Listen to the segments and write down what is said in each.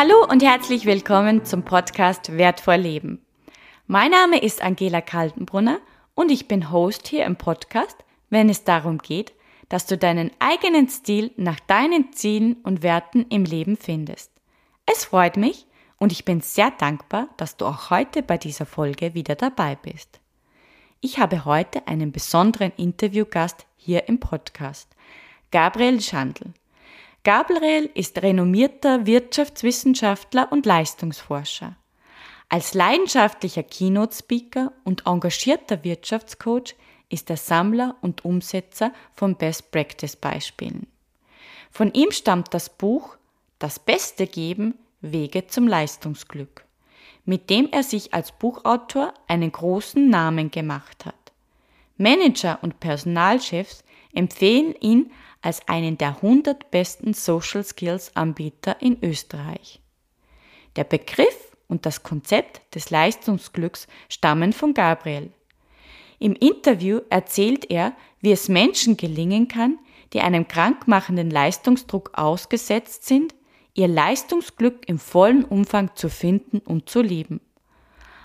Hallo und herzlich willkommen zum Podcast Wertvoll Leben. Mein Name ist Angela Kaltenbrunner und ich bin Host hier im Podcast, wenn es darum geht, dass du deinen eigenen Stil nach deinen Zielen und Werten im Leben findest. Es freut mich und ich bin sehr dankbar, dass du auch heute bei dieser Folge wieder dabei bist. Ich habe heute einen besonderen Interviewgast hier im Podcast, Gabriel Schandl. Gabriel ist renommierter Wirtschaftswissenschaftler und Leistungsforscher. Als leidenschaftlicher Keynote-Speaker und engagierter Wirtschaftscoach ist er Sammler und Umsetzer von Best-Practice-Beispielen. Von ihm stammt das Buch Das Beste geben, Wege zum Leistungsglück, mit dem er sich als Buchautor einen großen Namen gemacht hat. Manager und Personalchefs empfehlen ihn als einen der 100 besten Social Skills Anbieter in Österreich. Der Begriff und das Konzept des Leistungsglücks stammen von Gabriel. Im Interview erzählt er, wie es Menschen gelingen kann, die einem krankmachenden Leistungsdruck ausgesetzt sind, ihr Leistungsglück im vollen Umfang zu finden und zu leben.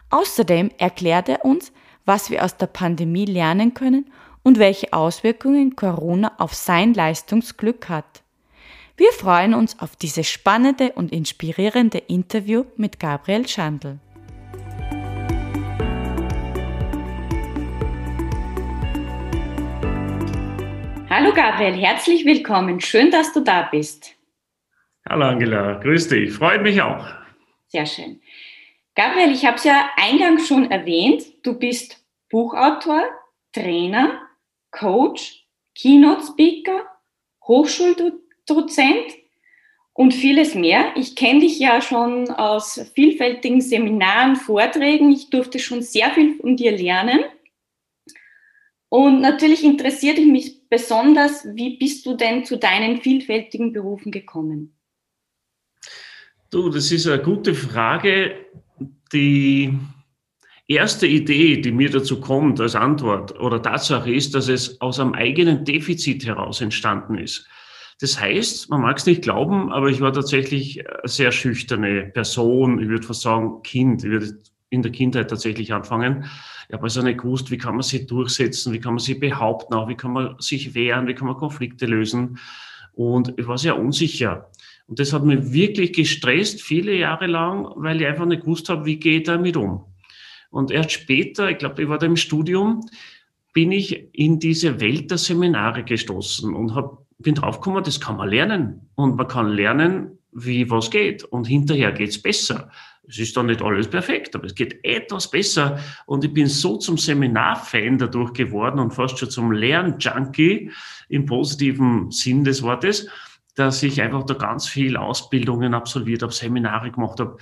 Außerdem erklärt er uns, was wir aus der Pandemie lernen können und welche Auswirkungen Corona auf sein Leistungsglück hat. Wir freuen uns auf dieses spannende und inspirierende Interview mit Gabriel Schandl. Hallo Gabriel, herzlich willkommen. Schön, dass du da bist. Hallo Angela, grüß dich. Freut mich auch. Sehr schön. Gabriel, ich habe es ja eingangs schon erwähnt. Du bist Buchautor, Trainer, Coach, Keynote Speaker, Hochschuldozent und vieles mehr. Ich kenne dich ja schon aus vielfältigen Seminaren, Vorträgen. Ich durfte schon sehr viel von dir lernen. Und natürlich interessiert mich besonders, wie bist du denn zu deinen vielfältigen Berufen gekommen? Du, das ist eine gute Frage. Die erste Idee, die mir dazu kommt als Antwort oder Tatsache ist, dass es aus einem eigenen Defizit heraus entstanden ist. Das heißt, man mag es nicht glauben, aber ich war tatsächlich eine sehr schüchterne Person. Ich würde fast sagen, Kind. Ich würde in der Kindheit tatsächlich anfangen. Ich habe also nicht gewusst, wie kann man sich durchsetzen, wie kann man sich behaupten, auch wie kann man sich wehren, wie kann man Konflikte lösen. Und ich war sehr unsicher. Und das hat mich wirklich gestresst, viele Jahre lang, weil ich einfach nicht gewusst habe, wie gehe ich damit um. Und erst später, ich glaube, ich war da im Studium, bin ich in diese Welt der Seminare gestoßen und hab, bin draufgekommen, das kann man lernen. Und man kann lernen, wie was geht. Und hinterher geht's besser. Es ist dann nicht alles perfekt, aber es geht etwas besser. Und ich bin so zum Seminarfan dadurch geworden und fast schon zum Lernjunkie im positiven Sinn des Wortes, dass ich einfach da ganz viel Ausbildungen absolviert habe, Seminare gemacht habe.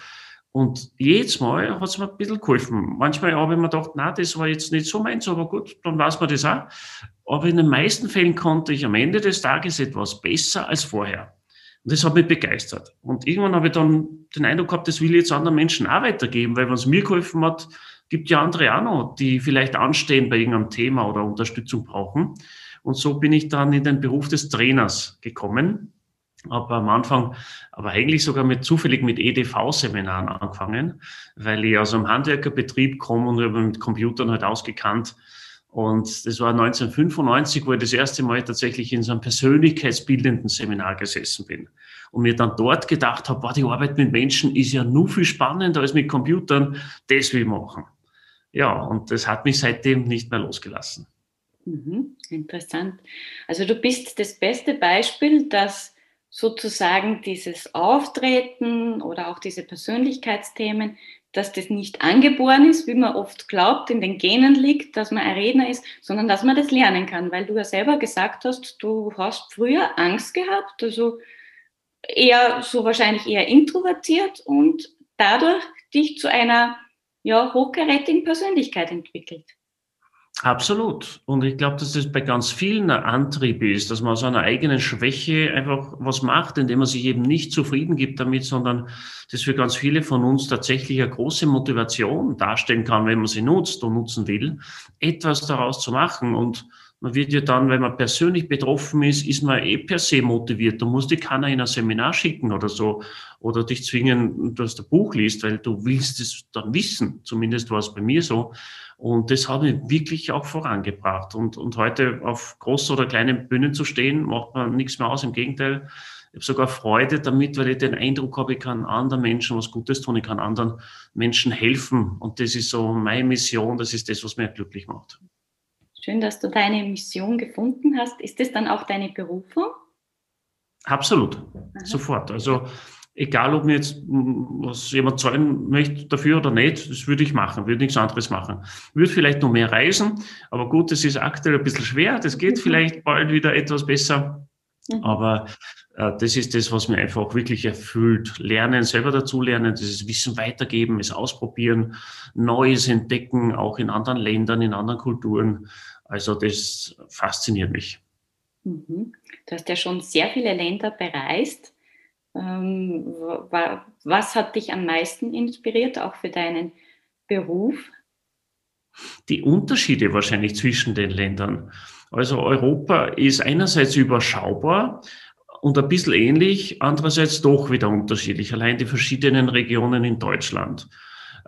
Und jedes Mal hat es mir ein bisschen geholfen. Manchmal habe ich mir gedacht, na, das war jetzt nicht so meins, aber gut, dann weiß man das auch. Aber in den meisten Fällen konnte ich am Ende des Tages etwas besser als vorher. Und das hat mich begeistert. Und irgendwann habe ich dann den Eindruck gehabt, das will ich jetzt anderen Menschen auch weitergeben, weil wenn es mir geholfen hat, gibt ja andere auch noch, die vielleicht anstehen bei irgendeinem Thema oder Unterstützung brauchen. Und so bin ich dann in den Beruf des Trainers gekommen habe am Anfang, aber eigentlich sogar mit zufällig mit EDV-Seminaren angefangen, weil ich aus einem Handwerkerbetrieb komme und habe mit Computern halt ausgekannt. Und das war 1995, wo ich das erste Mal tatsächlich in so einem persönlichkeitsbildenden Seminar gesessen bin. Und mir dann dort gedacht habe, wow, die Arbeit mit Menschen ist ja nur viel spannender als mit Computern, das will ich machen. Ja, und das hat mich seitdem nicht mehr losgelassen. Mhm, interessant. Also du bist das beste Beispiel, dass sozusagen dieses Auftreten oder auch diese Persönlichkeitsthemen, dass das nicht angeboren ist, wie man oft glaubt, in den Genen liegt, dass man ein Redner ist, sondern dass man das lernen kann, weil du ja selber gesagt hast, du hast früher Angst gehabt, also eher so wahrscheinlich eher introvertiert und dadurch dich zu einer ja, hochkarätigen Persönlichkeit entwickelt. Absolut. Und ich glaube, dass das bei ganz vielen ein Antrieb ist, dass man aus einer eigenen Schwäche einfach was macht, indem man sich eben nicht zufrieden gibt damit, sondern das für ganz viele von uns tatsächlich eine große Motivation darstellen kann, wenn man sie nutzt und nutzen will, etwas daraus zu machen. Und Man wird ja dann, wenn man persönlich betroffen ist, ist man eh per se motiviert. Du musst dich keiner in ein Seminar schicken oder so oder dich zwingen, dass du ein Buch liest, weil du willst es dann wissen. Zumindest war es bei mir so. Und das hat mich wirklich auch vorangebracht. Und, und heute auf großen oder kleinen Bühnen zu stehen, macht man nichts mehr aus. Im Gegenteil, ich habe sogar Freude damit, weil ich den Eindruck habe, ich kann anderen Menschen was Gutes tun, ich kann anderen Menschen helfen. Und das ist so meine Mission, das ist das, was mir glücklich macht. Schön, dass du deine Mission gefunden hast. Ist das dann auch deine Berufung? Absolut, Aha. sofort. Also egal, ob mir jetzt was jemand zahlen möchte dafür oder nicht, das würde ich machen, würde nichts anderes machen. Würde vielleicht noch mehr reisen, aber gut, das ist aktuell ein bisschen schwer, das geht mhm. vielleicht bald wieder etwas besser. Mhm. Aber äh, das ist das, was mir einfach wirklich erfüllt. Lernen, selber dazulernen, dieses Wissen weitergeben, es ausprobieren, Neues entdecken, auch in anderen Ländern, in anderen Kulturen. Also das fasziniert mich. Mhm. Du hast ja schon sehr viele Länder bereist. Ähm, was hat dich am meisten inspiriert, auch für deinen Beruf? Die Unterschiede wahrscheinlich zwischen den Ländern. Also Europa ist einerseits überschaubar und ein bisschen ähnlich, andererseits doch wieder unterschiedlich. Allein die verschiedenen Regionen in Deutschland.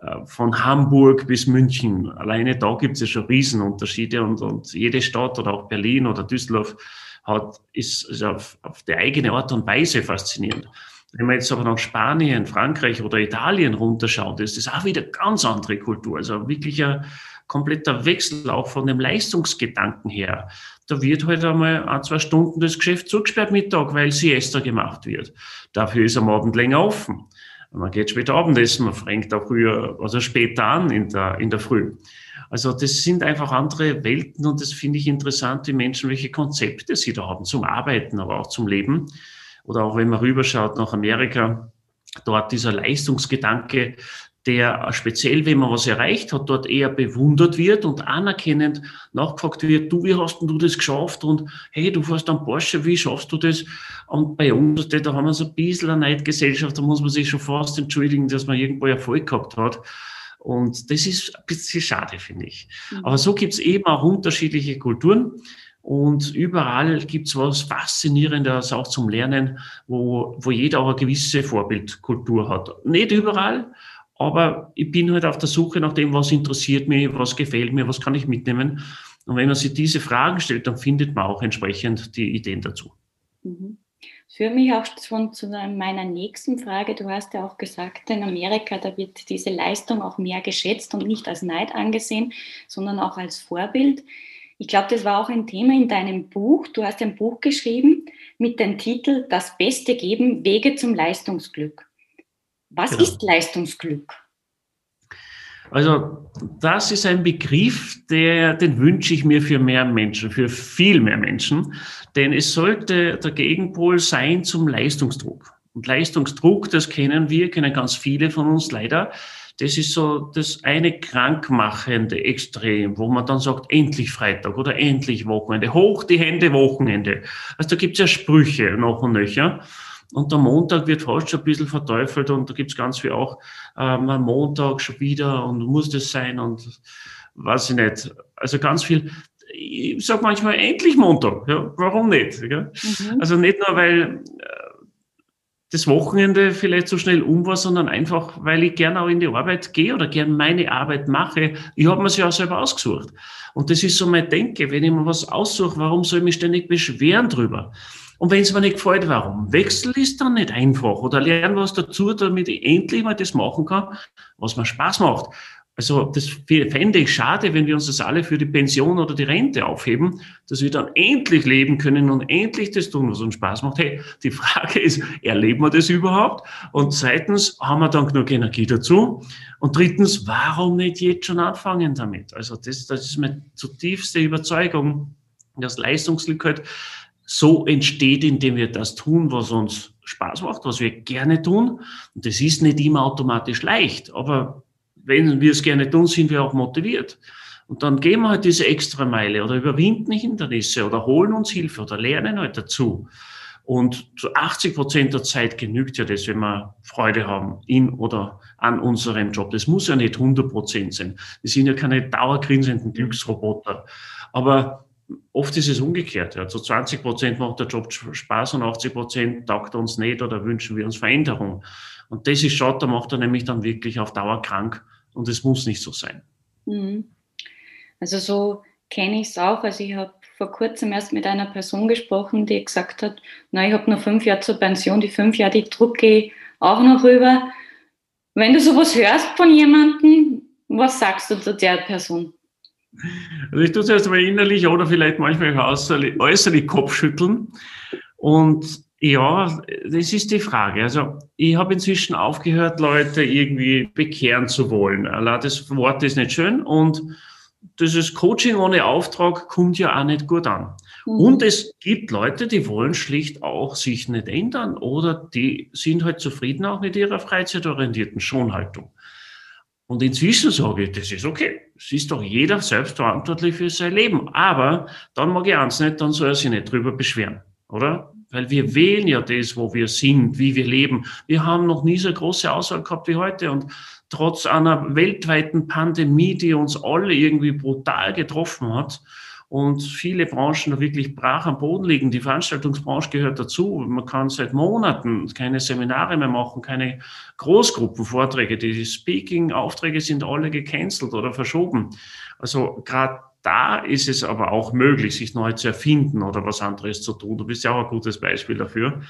Äh, von Hamburg bis München. Alleine da gibt es ja schon Riesenunterschiede und, und jede Stadt oder auch Berlin oder Düsseldorf hat, ist, ist auf, auf die eigene Art und Weise faszinierend. Wenn man jetzt aber nach Spanien, Frankreich oder Italien runterschaut, ist das auch wieder ganz andere Kultur. Also wirklich ein kompletter Wechsel auch von dem Leistungsgedanken her. Da wird halt einmal ein, zwei Stunden das Geschäft zugesperrt Mittag, weil Siesta gemacht wird. Dafür ist am Abend länger offen. Man geht später Abendessen, man fängt auch früher, also später an in der, in der Früh. Also das sind einfach andere Welten und das finde ich interessant, die Menschen, welche Konzepte sie da haben zum Arbeiten, aber auch zum Leben. Oder auch wenn man rüberschaut nach Amerika, dort dieser Leistungsgedanke, der speziell, wenn man was erreicht hat, dort eher bewundert wird und anerkennend nachgefragt wird, du, wie hast denn du das geschafft? Und hey, du fährst am Porsche, wie schaffst du das? Und bei uns, da haben wir so ein bisschen eine Neidgesellschaft, da muss man sich schon fast entschuldigen, dass man irgendwo Erfolg gehabt hat. Und das ist ein bisschen schade, finde ich. Mhm. Aber so gibt es eben auch unterschiedliche Kulturen. Und überall gibt es was Faszinierendes auch zum Lernen, wo, wo jeder auch eine gewisse Vorbildkultur hat. Nicht überall, aber ich bin halt auf der Suche nach dem, was interessiert mich, was gefällt mir, was kann ich mitnehmen. Und wenn man sich diese Fragen stellt, dann findet man auch entsprechend die Ideen dazu. Mhm. Für mich auch schon zu meiner nächsten Frage. Du hast ja auch gesagt, in Amerika, da wird diese Leistung auch mehr geschätzt und nicht als Neid angesehen, sondern auch als Vorbild. Ich glaube, das war auch ein Thema in deinem Buch. Du hast ein Buch geschrieben mit dem Titel Das Beste geben, Wege zum Leistungsglück. Was genau. ist Leistungsglück? Also das ist ein Begriff, der, den wünsche ich mir für mehr Menschen, für viel mehr Menschen, denn es sollte der Gegenpol sein zum Leistungsdruck. Und Leistungsdruck, das kennen wir, kennen ganz viele von uns leider. Das ist so das eine krankmachende Extrem, wo man dann sagt, endlich Freitag oder endlich Wochenende, hoch die Hände Wochenende. Also da gibt es ja Sprüche noch und nöcher. Und der Montag wird fast schon ein bisschen verteufelt und da gibt's ganz viel auch, ähm, am Montag schon wieder und muss das sein und weiß ich nicht. Also ganz viel, ich sag manchmal endlich Montag, ja, warum nicht? Mhm. Also nicht nur, weil äh, das Wochenende vielleicht so schnell um war, sondern einfach, weil ich gerne auch in die Arbeit gehe oder gerne meine Arbeit mache. Ich habe mir sie auch selber ausgesucht. Und das ist so mein Denke, wenn ich mir was aussuche, warum soll ich mich ständig beschweren drüber? Und wenn es mir nicht gefällt, warum? Wechsel ist dann nicht einfach oder lerne was dazu, damit ich endlich mal das machen kann, was mir Spaß macht. Also das fände ich schade, wenn wir uns das alle für die Pension oder die Rente aufheben, dass wir dann endlich leben können und endlich das tun, was uns Spaß macht. Hey, die Frage ist, erleben wir das überhaupt? Und zweitens, haben wir dann genug Energie dazu? Und drittens, warum nicht jetzt schon anfangen damit? Also das, das ist meine zutiefste Überzeugung, dass Leistungsglück halt so entsteht, indem wir das tun, was uns Spaß macht, was wir gerne tun. Und das ist nicht immer automatisch leicht, aber wenn wir es gerne tun, sind wir auch motiviert. Und dann gehen wir halt diese extra Meile oder überwinden Hindernisse oder holen uns Hilfe oder lernen halt dazu. Und zu 80 Prozent der Zeit genügt ja das, wenn wir Freude haben in oder an unserem Job. Das muss ja nicht 100 Prozent sein. Wir sind ja keine dauergrinsenden Glücksroboter. Aber oft ist es umgekehrt. Ja. Zu 20 Prozent macht der Job Spaß und 80 Prozent taugt uns nicht oder wünschen wir uns Veränderung. Und das ist schade, da macht er nämlich dann wirklich auf Dauer krank und es muss nicht so sein. Mhm. Also so kenne ich es auch. Also ich habe vor kurzem erst mit einer Person gesprochen, die gesagt hat, na, ich habe noch fünf Jahre zur Pension, die fünf Jahre, die drucke ich auch noch rüber. Wenn du sowas hörst von jemandem, was sagst du zu der Person? Also ich tue es erst mal innerlich oder vielleicht manchmal äußerlich, äußerlich Kopfschütteln. Und ja, das ist die Frage. Also ich habe inzwischen aufgehört, Leute irgendwie bekehren zu wollen. Das Wort ist nicht schön und dieses Coaching ohne Auftrag kommt ja auch nicht gut an. Mhm. Und es gibt Leute, die wollen schlicht auch sich nicht ändern oder die sind halt zufrieden auch mit ihrer freizeitorientierten Schonhaltung. Und inzwischen sage ich, das ist okay. Es ist doch jeder selbst verantwortlich für sein Leben. Aber dann mag ich eins nicht, dann soll er sich nicht drüber beschweren, oder? Weil wir wählen ja das, wo wir sind, wie wir leben. Wir haben noch nie so große Auswahl gehabt wie heute. Und trotz einer weltweiten Pandemie, die uns alle irgendwie brutal getroffen hat, und viele Branchen wirklich brach am Boden liegen. Die Veranstaltungsbranche gehört dazu. Man kann seit Monaten keine Seminare mehr machen, keine Großgruppenvorträge. Die Speaking-Aufträge sind alle gecancelt oder verschoben. Also gerade da ist es aber auch möglich, sich neu zu erfinden oder was anderes zu tun. Du bist ja auch ein gutes Beispiel dafür.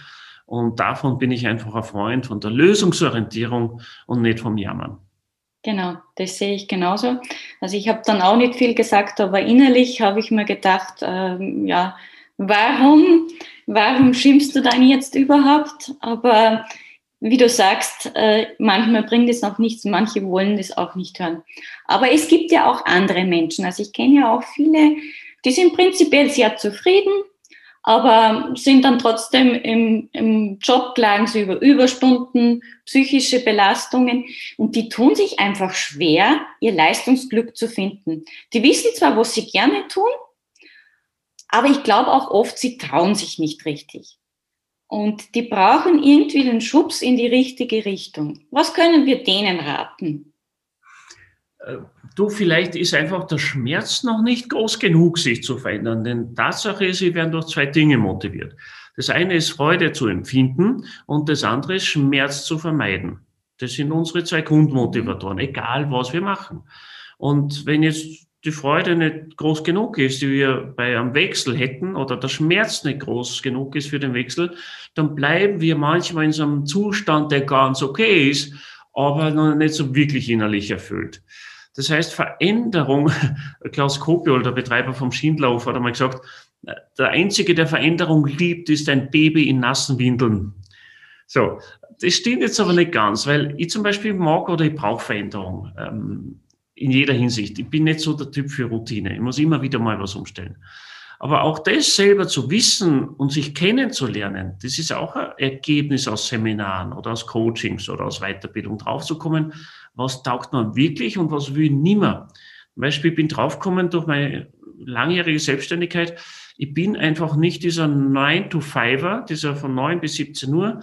Und davon bin ich einfach ein Freund von der Lösungsorientierung und nicht vom Jammern. Genau, das sehe ich genauso. Also ich habe dann auch nicht viel gesagt, aber innerlich habe ich mir gedacht, ähm, ja, warum, warum schimpfst du dann jetzt überhaupt? Aber wie du sagst, äh, manchmal bringt es auch nichts, manche wollen das auch nicht hören. Aber es gibt ja auch andere Menschen. Also ich kenne ja auch viele, die sind prinzipiell sehr zufrieden, aber sind dann trotzdem im, im Job, klagen sie über Überstunden, psychische Belastungen und die tun sich einfach schwer, ihr Leistungsglück zu finden. Die wissen zwar, was sie gerne tun, aber ich glaube auch oft, sie trauen sich nicht richtig. Und die brauchen irgendwie den Schubs in die richtige Richtung. Was können wir denen raten? Äh, du, vielleicht ist einfach der Schmerz noch nicht groß genug, sich zu verändern. Denn Tatsache ist, sie werden durch zwei Dinge motiviert. Das eine ist Freude zu empfinden und das andere ist Schmerz zu vermeiden. Das sind unsere zwei Grundmotivatoren, egal was wir machen. Und wenn jetzt die Freude nicht groß genug ist, die wir bei einem Wechsel hätten, oder der Schmerz nicht groß genug ist für den Wechsel, dann bleiben wir manchmal in so einem Zustand, der ganz okay ist, aber noch nicht so wirklich innerlich erfüllt. Das heißt, Veränderung, Klaus Kopiol, der Betreiber vom Schindlerhof, hat einmal gesagt, der Einzige, der Veränderung liebt, ist ein Baby in nassen Windeln. So, das stimmt jetzt aber nicht ganz, weil ich zum Beispiel mag oder ich brauche Veränderung ähm, in jeder Hinsicht. Ich bin nicht so der Typ für Routine. Ich muss immer wieder mal was umstellen. Aber auch das selber zu wissen und sich kennenzulernen, das ist auch ein Ergebnis aus Seminaren oder aus Coachings oder aus Weiterbildung draufzukommen, was taugt man wirklich und was will nimmer. Zum Beispiel, ich bin draufgekommen durch meine langjährige Selbstständigkeit, ich bin einfach nicht dieser 9-to-5er, dieser von 9 bis 17 Uhr,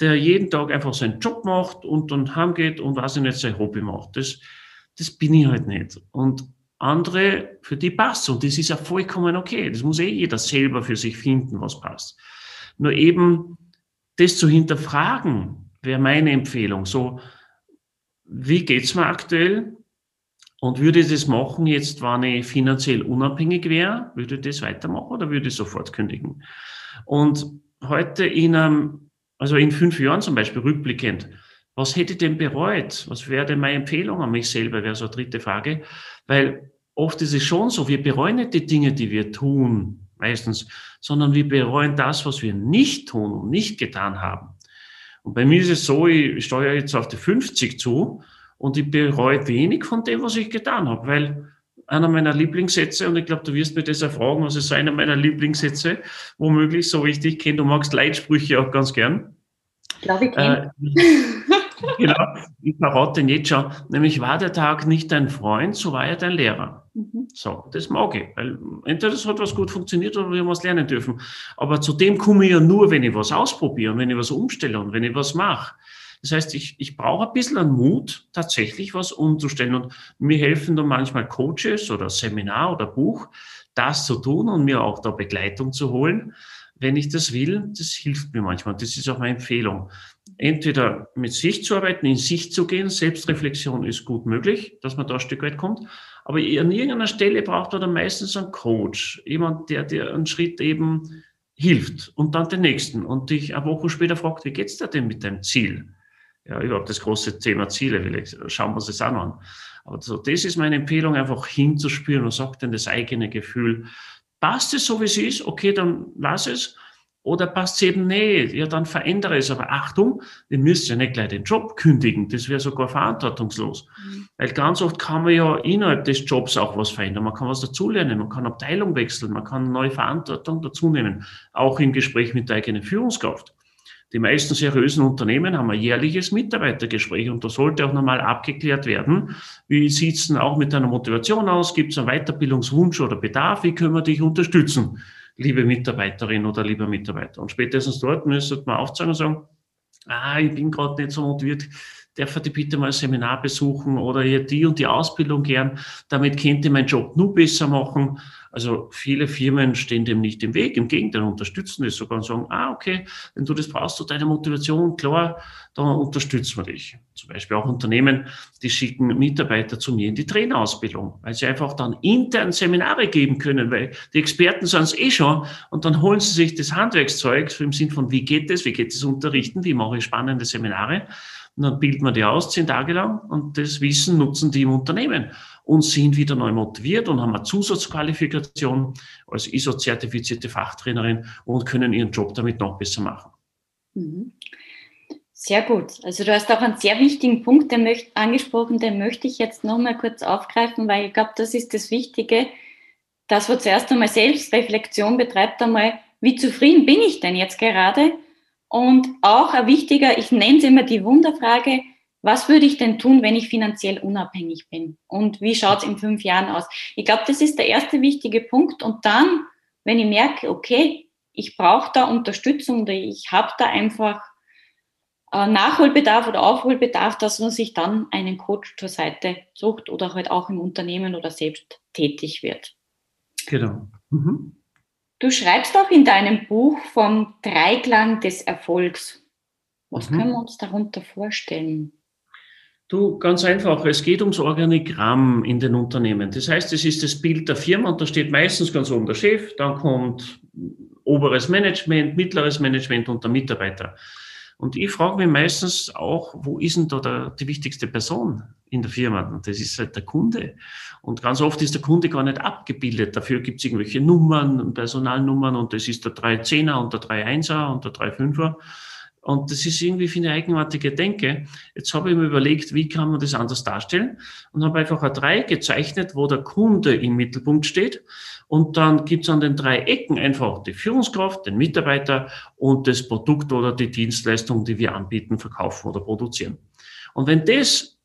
der jeden Tag einfach seinen Job macht und dann heimgeht und was ich nicht sein Hobby macht. Das, das bin ich halt nicht. Und andere, für die passt und das ist ja vollkommen okay. Das muss eh jeder selber für sich finden, was passt. Nur eben das zu hinterfragen, wäre meine Empfehlung. So, wie geht's mir aktuell? Und würde ich das machen jetzt, wenn ich finanziell unabhängig wäre, würde ich das weitermachen oder würde ich sofort kündigen? Und heute in einem, also in fünf Jahren zum Beispiel rückblickend, was hätte ich denn bereut? Was wäre denn meine Empfehlung an mich selber? Wäre so eine dritte Frage. Weil oft ist es schon so, wir bereuen nicht die Dinge, die wir tun, meistens, sondern wir bereuen das, was wir nicht tun und nicht getan haben. Und bei mir ist es so, ich steuere jetzt auf die 50 zu und ich bereue wenig von dem, was ich getan habe, weil einer meiner Lieblingssätze, und ich glaube, du wirst mir das erfragen, was ist einer meiner Lieblingssätze, womöglich, so wie ich dich kenne, du magst Leitsprüche auch ganz gern. Glaube ich. Äh, genau, ich verrate den jetzt schon. Nämlich war der Tag nicht dein Freund, so war er dein Lehrer. Mhm. So, das mag ich, weil entweder das hat was gut funktioniert oder wir haben was lernen dürfen. Aber zu dem komme ich ja nur, wenn ich was ausprobiere und wenn ich was umstelle und wenn ich was mache. Das heißt, ich, ich brauche ein bisschen an Mut, tatsächlich was umzustellen. Und mir helfen dann manchmal Coaches oder Seminar oder Buch, das zu tun und mir auch da Begleitung zu holen, wenn ich das will, das hilft mir manchmal. Das ist auch meine Empfehlung. Entweder mit sich zu arbeiten, in sich zu gehen, Selbstreflexion ist gut möglich, dass man da ein Stück weit kommt. Aber an irgendeiner Stelle braucht man dann meistens einen Coach, jemand, der dir einen Schritt eben hilft und dann den nächsten und dich eine Woche später fragt, wie geht's dir denn mit deinem Ziel? Ja, überhaupt das große Thema Ziele, vielleicht schauen wir uns das auch noch an. Aber so, das ist meine Empfehlung, einfach hinzuspüren und sagt dann das eigene Gefühl, passt es so, wie es ist? Okay, dann lass es. Oder passt es eben nicht? Ja, dann verändere es. Aber Achtung, ihr müsst ja nicht gleich den Job kündigen. Das wäre sogar verantwortungslos. Mhm. Weil ganz oft kann man ja innerhalb des Jobs auch was verändern. Man kann was dazulernen, man kann Abteilung wechseln, man kann neue Verantwortung dazunehmen. Auch im Gespräch mit der eigenen Führungskraft. Die meisten seriösen Unternehmen haben ein jährliches Mitarbeitergespräch und da sollte auch nochmal abgeklärt werden, wie sieht's denn auch mit deiner Motivation aus? Gibt es einen Weiterbildungswunsch oder Bedarf? Wie können wir dich unterstützen, liebe Mitarbeiterin oder lieber Mitarbeiter? Und spätestens dort müsste man aufzeigen und sagen, ah, ich bin gerade nicht so motiviert, darf ich bitte mal ein Seminar besuchen oder hier die und die Ausbildung gern, damit könnte ich meinen Job nur besser machen. Also viele Firmen stehen dem nicht im Weg, im Gegenteil, unterstützen es sogar und sagen, ah, okay, wenn du das brauchst, du deine Motivation, klar, dann unterstützen wir dich. Zum Beispiel auch Unternehmen, die schicken Mitarbeiter zu mir in die Trainerausbildung, weil sie einfach dann intern Seminare geben können, weil die Experten sind es eh schon und dann holen sie sich das Handwerkszeug im Sinn von, wie geht es, wie geht es unterrichten, wie mache ich spannende Seminare und dann bilden wir die aus zehn Tage lang und das Wissen nutzen die im Unternehmen und sind wieder neu motiviert und haben eine Zusatzqualifikation als ISO-zertifizierte Fachtrainerin und können ihren Job damit noch besser machen. Mhm. Sehr gut. Also du hast auch einen sehr wichtigen Punkt den möcht, angesprochen, den möchte ich jetzt noch mal kurz aufgreifen, weil ich glaube, das ist das Wichtige, dass man zuerst einmal Selbstreflexion betreibt, einmal, wie zufrieden bin ich denn jetzt gerade? Und auch ein wichtiger, ich nenne es immer die Wunderfrage, was würde ich denn tun, wenn ich finanziell unabhängig bin? Und wie schaut es in fünf Jahren aus? Ich glaube, das ist der erste wichtige Punkt. Und dann, wenn ich merke, okay, ich brauche da Unterstützung oder ich habe da einfach äh, Nachholbedarf oder Aufholbedarf, dass man sich dann einen Coach zur Seite sucht oder halt auch im Unternehmen oder selbst tätig wird. Genau. Mhm. Du schreibst auch in deinem Buch vom Dreiklang des Erfolgs. Was mhm. können wir uns darunter vorstellen? Du, ganz einfach, es geht ums Organigramm in den Unternehmen. Das heißt, es ist das Bild der Firma und da steht meistens ganz oben der Chef, dann kommt oberes Management, mittleres Management und der Mitarbeiter. Und ich frage mich meistens auch, wo ist denn da der, die wichtigste Person in der Firma? Und das ist halt der Kunde. Und ganz oft ist der Kunde gar nicht abgebildet. Dafür gibt es irgendwelche Nummern, Personalnummern und das ist der 310er und der 31er und der 35er. Und das ist irgendwie für eine eigenartige Denke. Jetzt habe ich mir überlegt, wie kann man das anders darstellen und habe einfach ein Dreieck gezeichnet, wo der Kunde im Mittelpunkt steht. Und dann gibt es an den drei Ecken einfach die Führungskraft, den Mitarbeiter und das Produkt oder die Dienstleistung, die wir anbieten, verkaufen oder produzieren. Und wenn das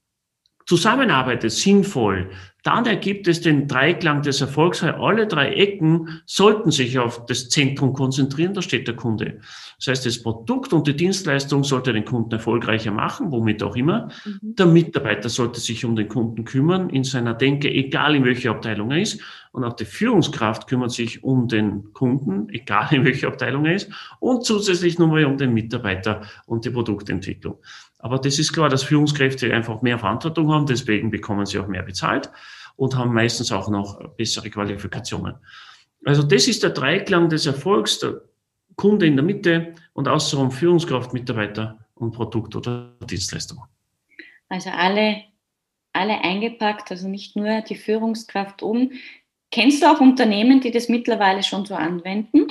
zusammenarbeitet, sinnvoll, dann ergibt es den Dreiklang des Erfolgs, weil alle drei Ecken sollten sich auf das Zentrum konzentrieren, da steht der Kunde. Das heißt, das Produkt und die Dienstleistung sollte den Kunden erfolgreicher machen, womit auch immer. Mhm. Der Mitarbeiter sollte sich um den Kunden kümmern, in seiner Denke, egal in welcher Abteilung er ist. Und auch die Führungskraft kümmert sich um den Kunden, egal in welcher Abteilung er ist. Und zusätzlich nochmal um den Mitarbeiter und die Produktentwicklung. Aber das ist klar, dass Führungskräfte einfach mehr Verantwortung haben, deswegen bekommen sie auch mehr bezahlt und haben meistens auch noch bessere Qualifikationen. Also das ist der Dreiklang des Erfolgs, der Kunde in der Mitte und außenrum Führungskraft, Mitarbeiter und Produkt oder Dienstleistung. Also alle, alle eingepackt, also nicht nur die Führungskraft oben. Kennst du auch Unternehmen, die das mittlerweile schon so anwenden?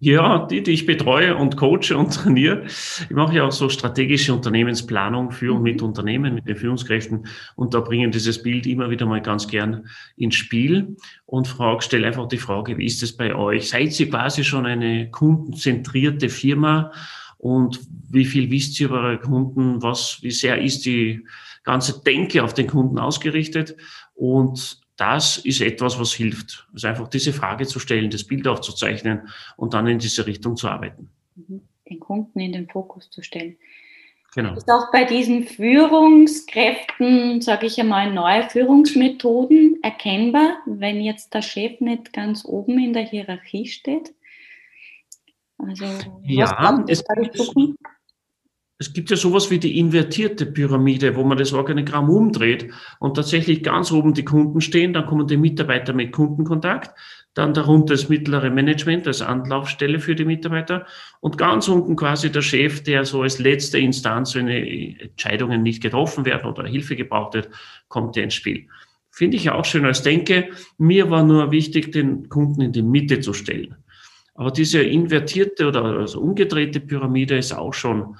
Ja, die, die ich betreue und coache und trainiere. Ich mache ja auch so strategische Unternehmensplanung für und mit mhm. Unternehmen, mit den Führungskräften. Und da bringen dieses Bild immer wieder mal ganz gern ins Spiel und frage, stelle einfach die Frage, wie ist es bei euch? Seid ihr quasi schon eine kundenzentrierte Firma? Und wie viel wisst ihr über eure Kunden? Was, wie sehr ist die ganze Denke auf den Kunden ausgerichtet? Und das ist etwas, was hilft. Also einfach diese Frage zu stellen, das Bild aufzuzeichnen und dann in diese Richtung zu arbeiten. Mhm. Den Kunden in den Fokus zu stellen. Genau. Ist auch bei diesen Führungskräften, sage ich einmal, neue Führungsmethoden erkennbar, wenn jetzt der Chef nicht ganz oben in der Hierarchie steht? Also, ja, es, es gibt ja sowas wie die invertierte Pyramide, wo man das Organigramm umdreht und tatsächlich ganz oben die Kunden stehen, dann kommen die Mitarbeiter mit Kundenkontakt, dann darunter das mittlere Management als Anlaufstelle für die Mitarbeiter und ganz unten quasi der Chef, der so als letzte Instanz, wenn Entscheidungen nicht getroffen werden oder Hilfe gebraucht wird, kommt der ins Spiel. Finde ich auch schön als Denke. Mir war nur wichtig, den Kunden in die Mitte zu stellen. Aber diese invertierte oder also umgedrehte Pyramide ist auch schon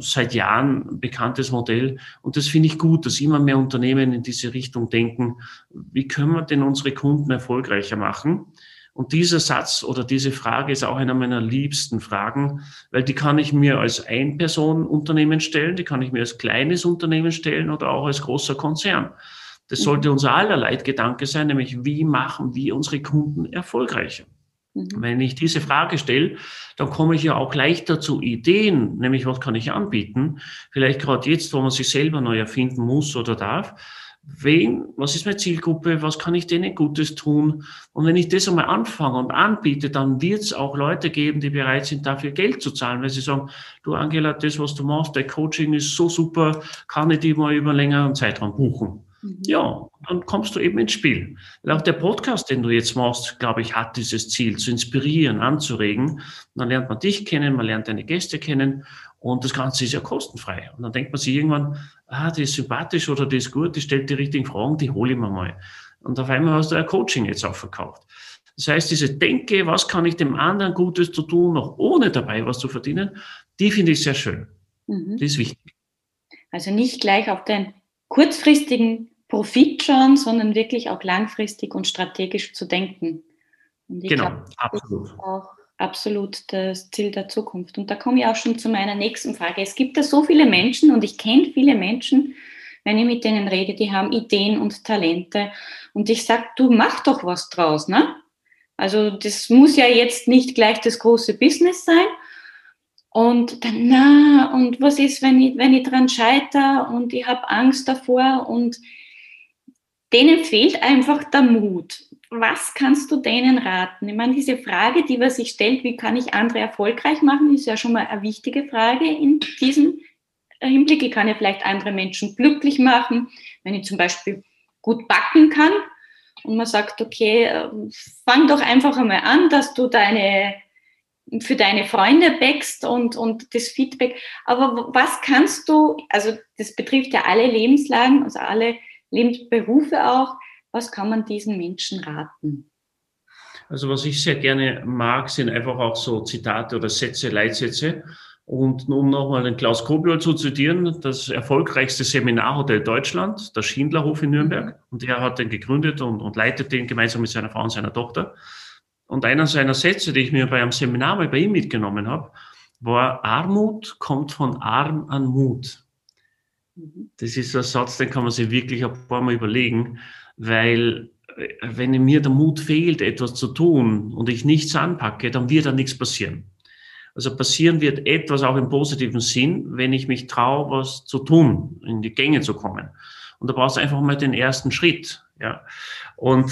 seit Jahren bekanntes Modell. Und das finde ich gut, dass immer mehr Unternehmen in diese Richtung denken. Wie können wir denn unsere Kunden erfolgreicher machen? Und dieser Satz oder diese Frage ist auch einer meiner liebsten Fragen, weil die kann ich mir als Ein-Personen-Unternehmen stellen, die kann ich mir als kleines Unternehmen stellen oder auch als großer Konzern. Das sollte mhm. unser aller Leitgedanke sein, nämlich wie machen wir unsere Kunden erfolgreicher? Mhm. Wenn ich diese Frage stelle, dann komme ich ja auch leichter zu Ideen, nämlich was kann ich anbieten? Vielleicht gerade jetzt, wo man sich selber neu erfinden muss oder darf. Wen, was ist meine Zielgruppe? Was kann ich denen Gutes tun? Und wenn ich das einmal anfange und anbiete, dann wird es auch Leute geben, die bereit sind, dafür Geld zu zahlen, weil sie sagen, du Angela, das, was du machst, dein Coaching ist so super, kann ich die mal über einen längeren Zeitraum buchen. Mhm. Ja, dann kommst du eben ins Spiel. Weil auch der Podcast, den du jetzt machst, glaube ich, hat dieses Ziel, zu inspirieren, anzuregen. Und dann lernt man dich kennen, man lernt deine Gäste kennen und das Ganze ist ja kostenfrei. Und dann denkt man sich irgendwann, ah, die ist sympathisch oder die ist gut, die stellt die richtigen Fragen, die hole ich mir mal. Und auf einmal hast du ein Coaching jetzt auch verkauft. Das heißt, diese Denke, was kann ich dem anderen Gutes zu tun, noch ohne dabei was zu verdienen, die finde ich sehr schön. Mhm. Die ist wichtig. Also nicht gleich auf den kurzfristigen Profit schauen, sondern wirklich auch langfristig und strategisch zu denken. Und ich genau, glaube, absolut. Das ist auch absolut das Ziel der Zukunft. Und da komme ich auch schon zu meiner nächsten Frage. Es gibt ja so viele Menschen und ich kenne viele Menschen, wenn ich mit denen rede, die haben Ideen und Talente. Und ich sage, du mach doch was draus, ne? Also das muss ja jetzt nicht gleich das große Business sein. Und dann, na, und was ist, wenn ich, wenn ich dran scheitere und ich habe Angst davor und denen fehlt einfach der Mut. Was kannst du denen raten? Ich meine, diese Frage, die man sich stellt, wie kann ich andere erfolgreich machen, ist ja schon mal eine wichtige Frage in diesem Hinblick. Ich kann ja vielleicht andere Menschen glücklich machen, wenn ich zum Beispiel gut backen kann und man sagt, okay, fang doch einfach einmal an, dass du deine für deine Freunde backst und, und das Feedback. Aber was kannst du, also das betrifft ja alle Lebenslagen, also alle Lebensberufe auch. Was kann man diesen Menschen raten? Also was ich sehr gerne mag, sind einfach auch so Zitate oder Sätze, Leitsätze. Und um nochmal den Klaus Kobiol zu zitieren, das erfolgreichste Seminarhotel Deutschland, der Schindlerhof in Nürnberg. Und er hat den gegründet und, und leitet den gemeinsam mit seiner Frau und seiner Tochter. Und einer seiner Sätze, die ich mir bei einem Seminar mal bei ihm mitgenommen habe, war, Armut kommt von Arm an Mut. Das ist so ein Satz, den kann man sich wirklich ein paar Mal überlegen, weil äh, wenn mir der Mut fehlt, etwas zu tun und ich nichts anpacke, dann wird da nichts passieren. Also passieren wird etwas auch im positiven Sinn, wenn ich mich traue, was zu tun, in die Gänge zu kommen. Und da brauchst du einfach mal den ersten Schritt. Ja. Und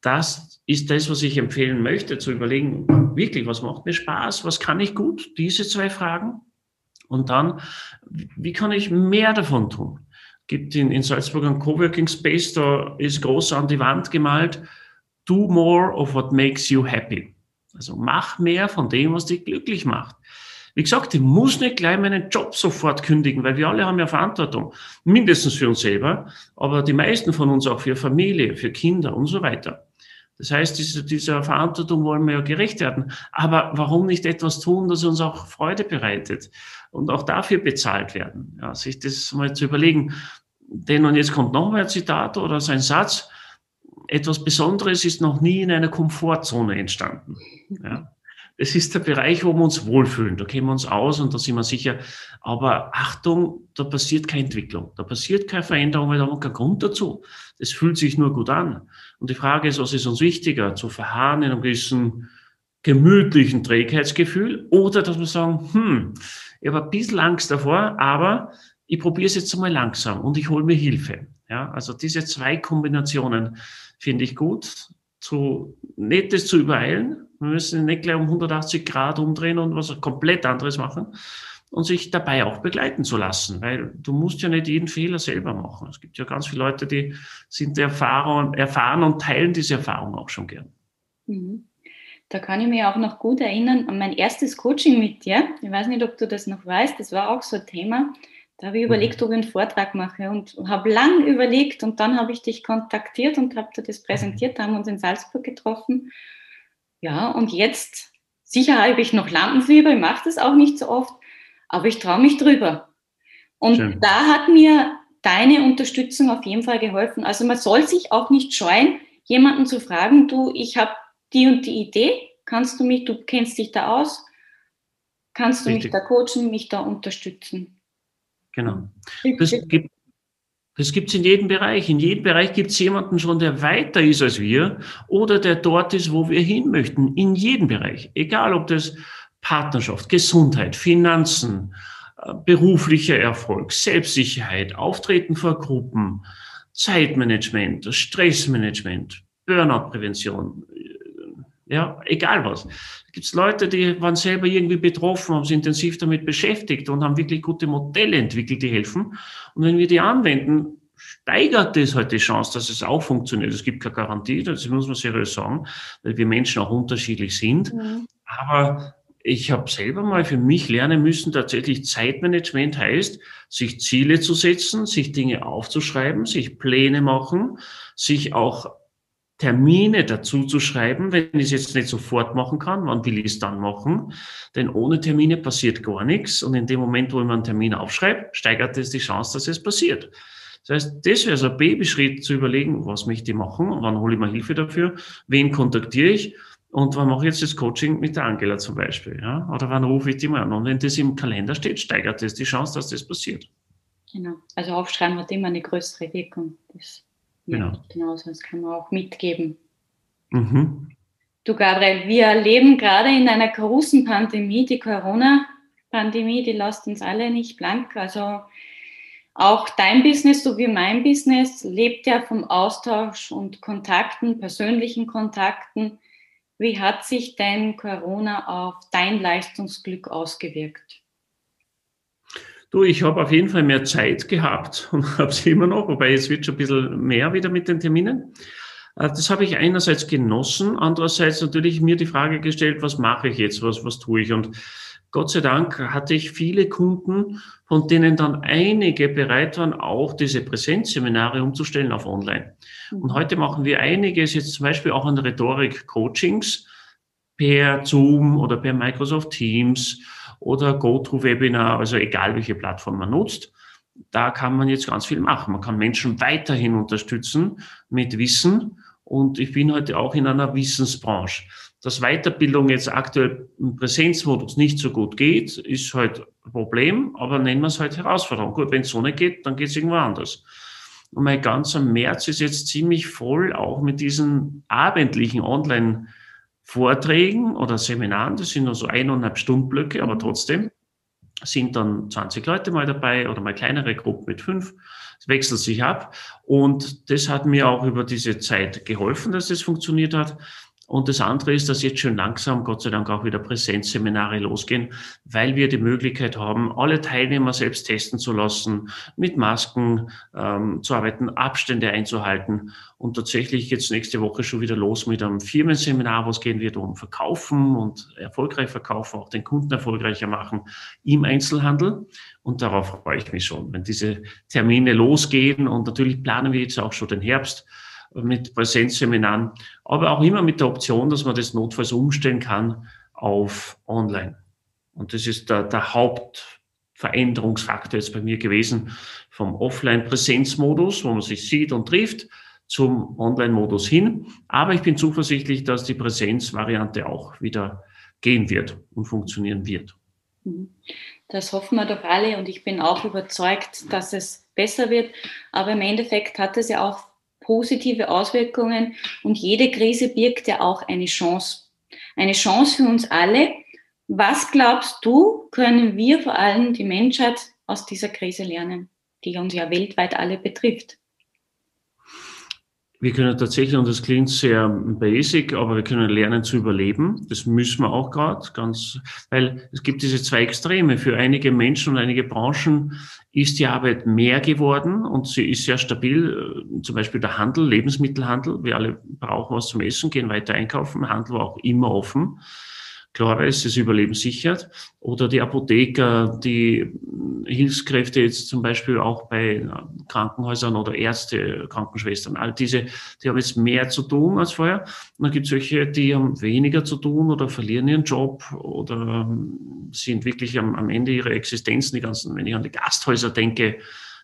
das ist das, was ich empfehlen möchte, zu überlegen, wirklich, was macht mir Spaß, was kann ich gut, diese zwei Fragen. Und dann, wie kann ich mehr davon tun? Gibt in, in Salzburg einen Coworking Space, da ist groß an die Wand gemalt, do more of what makes you happy. Also mach mehr von dem, was dich glücklich macht. Wie gesagt, ich muss nicht gleich meinen Job sofort kündigen, weil wir alle haben ja Verantwortung. Mindestens für uns selber, aber die meisten von uns auch für Familie, für Kinder und so weiter. Das heißt, diese, dieser Verantwortung wollen wir ja gerecht werden. Aber warum nicht etwas tun, das uns auch Freude bereitet und auch dafür bezahlt werden? Ja, sich das mal zu überlegen. Denn, und jetzt kommt noch mal ein Zitat oder so ein Satz, etwas Besonderes ist noch nie in einer Komfortzone entstanden. Ja. Das ist der Bereich, wo wir uns wohlfühlen. Da kennen wir uns aus und da sind wir sicher. Aber Achtung, da passiert keine Entwicklung. Da passiert keine Veränderung, weil da haben wir keinen Grund dazu. Das fühlt sich nur gut an. Und die Frage ist, was ist uns wichtiger? Zu verharren in einem gewissen gemütlichen Trägheitsgefühl oder dass wir sagen, hm, Ich habe ein bisschen Angst davor, aber ich probiere es jetzt einmal langsam und ich hole mir Hilfe. Ja, also diese zwei Kombinationen finde ich gut. Zu, nicht das zu übereilen. Wir müssen nicht gleich um 180 Grad umdrehen und was komplett anderes machen und sich dabei auch begleiten zu lassen, weil du musst ja nicht jeden Fehler selber machen. Es gibt ja ganz viele Leute, die sind erfahren, erfahren und teilen diese Erfahrung auch schon gern. Mhm. Da kann ich mich auch noch gut erinnern an mein erstes Coaching mit dir. Ich weiß nicht, ob du das noch weißt. Das war auch so ein Thema. Da habe ich mhm. überlegt, ob ich einen Vortrag mache und habe lang überlegt und dann habe ich dich kontaktiert und habe dir das präsentiert, haben uns in Salzburg getroffen. Ja, und jetzt, sicher habe ich noch Lampenfieber, ich mache das auch nicht so oft, aber ich traue mich drüber. Und Schön. da hat mir deine Unterstützung auf jeden Fall geholfen. Also man soll sich auch nicht scheuen, jemanden zu fragen, du, ich habe die und die Idee, kannst du mich, du kennst dich da aus, kannst du Richtig. mich da coachen, mich da unterstützen. Genau. Das gibt das gibt es in jedem Bereich. In jedem Bereich gibt es jemanden schon, der weiter ist als wir oder der dort ist, wo wir hin möchten. In jedem Bereich. Egal, ob das Partnerschaft, Gesundheit, Finanzen, äh, beruflicher Erfolg, Selbstsicherheit, Auftreten vor Gruppen, Zeitmanagement, Stressmanagement, Burnout-Prävention, ja, egal was. Da gibt es Leute, die waren selber irgendwie betroffen, haben sich intensiv damit beschäftigt und haben wirklich gute Modelle entwickelt, die helfen. Und wenn wir die anwenden, steigert das halt die Chance, dass es auch funktioniert. Es gibt keine Garantie, das muss man seriös sagen, weil wir Menschen auch unterschiedlich sind. Mhm. Aber ich habe selber mal für mich lernen müssen, tatsächlich Zeitmanagement heißt, sich Ziele zu setzen, sich Dinge aufzuschreiben, sich Pläne machen, sich auch Termine dazu zu schreiben, wenn ich es jetzt nicht sofort machen kann, wann will ich es dann machen? Denn ohne Termine passiert gar nichts. Und in dem Moment, wo ich mir einen Termin aufschreibe, steigert es die Chance, dass es passiert. Das heißt, das wäre so ein Babyschritt zu überlegen, was möchte ich machen, wann hole ich mir Hilfe dafür, wen kontaktiere ich und wann mache ich jetzt das Coaching mit der Angela zum Beispiel, ja? Oder wann rufe ich die mal an? Und wenn das im Kalender steht, steigert das die Chance, dass das passiert. Genau. Also aufschreiben hat immer eine größere Wirkung. Das Genau. genau, das kann man auch mitgeben. Mhm. Du Gabriel, wir leben gerade in einer großen Pandemie, die Corona-Pandemie, die lässt uns alle nicht blank. Also auch dein Business sowie mein Business lebt ja vom Austausch und Kontakten, persönlichen Kontakten. Wie hat sich denn Corona auf dein Leistungsglück ausgewirkt? Du, ich habe auf jeden Fall mehr Zeit gehabt und habe sie immer noch, wobei es wird schon ein bisschen mehr wieder mit den Terminen. Äh, das habe ich einerseits genossen, andererseits natürlich mir die Frage gestellt, was mache ich jetzt, was, was tue ich? Und Gott sei Dank hatte ich viele Kunden, von denen dann einige bereit waren, auch diese Präsenzseminare umzustellen auf Online. Und mhm. heute machen wir einiges, jetzt zum Beispiel auch an Rhetorik-Coachings per Zoom oder per Microsoft Teams oder GoToWebinar, also egal welche Plattform man nutzt. Da kann man jetzt ganz viel machen. Man kann Menschen weiterhin unterstützen mit Wissen. Und ich bin heute auch in einer Wissensbranche. Dass Weiterbildung jetzt aktuell im Präsenzmodus nicht so gut geht, ist halt ein Problem, aber nennen wir es halt Herausforderung. Gut, wenn es so nicht geht, dann geht es irgendwo anders. Und mein ganzer März ist jetzt ziemlich voll, auch mit diesen abendlichen Online- Vorträgen oder Seminaren, das sind nur so eineinhalb Stunden Blöcke, aber trotzdem sind dann 20 Leute mal dabei oder mal kleinere Gruppen mit fünf. Es wechselt sich ab. Und das hat mir auch über diese Zeit geholfen, dass das funktioniert hat. Und das andere ist, dass jetzt schon langsam, Gott sei Dank, auch wieder Präsenzseminare losgehen, weil wir die Möglichkeit haben, alle Teilnehmer selbst testen zu lassen, mit Masken ähm, zu arbeiten, Abstände einzuhalten. Und tatsächlich jetzt nächste Woche schon wieder los mit einem Firmenseminar, wo es gehen wird um Verkaufen und erfolgreich verkaufen, auch den Kunden erfolgreicher machen im Einzelhandel. Und darauf freue ich mich schon, wenn diese Termine losgehen. Und natürlich planen wir jetzt auch schon den Herbst mit Präsenzseminaren, aber auch immer mit der Option, dass man das notfalls umstellen kann auf online. Und das ist der, der Hauptveränderungsfaktor jetzt bei mir gewesen, vom Offline-Präsenzmodus, wo man sich sieht und trifft, zum Online-Modus hin. Aber ich bin zuversichtlich, dass die Präsenzvariante auch wieder gehen wird und funktionieren wird. Mhm. Das hoffen wir doch alle und ich bin auch überzeugt, dass es besser wird. Aber im Endeffekt hat es ja auch positive Auswirkungen und jede Krise birgt ja auch eine Chance. Eine Chance für uns alle Was glaubst du, können wir vor allem die Menschheit aus dieser Krise lernen, die uns ja weltweit alle betrifft? Wir können tatsächlich, und das klingt sehr basic, aber wir können lernen zu überleben. Das müssen wir auch gerade ganz, weil es gibt diese zwei Extreme. Für einige Menschen und einige Branchen ist die Arbeit mehr geworden und sie ist sehr stabil. Zum Beispiel der Handel, Lebensmittelhandel. Wir alle brauchen was zum Essen, gehen weiter einkaufen. Handel war auch immer offen klar ist, das Überleben sichert. Oder die Apotheker, die Hilfskräfte jetzt zum Beispiel auch bei Krankenhäusern oder Ärzte, Krankenschwestern, all diese, die haben jetzt mehr zu tun als vorher. Und dann gibt es solche, die haben weniger zu tun oder verlieren ihren Job oder sind wirklich am, am Ende ihrer Existenzen, die ganzen, wenn ich an die Gasthäuser denke,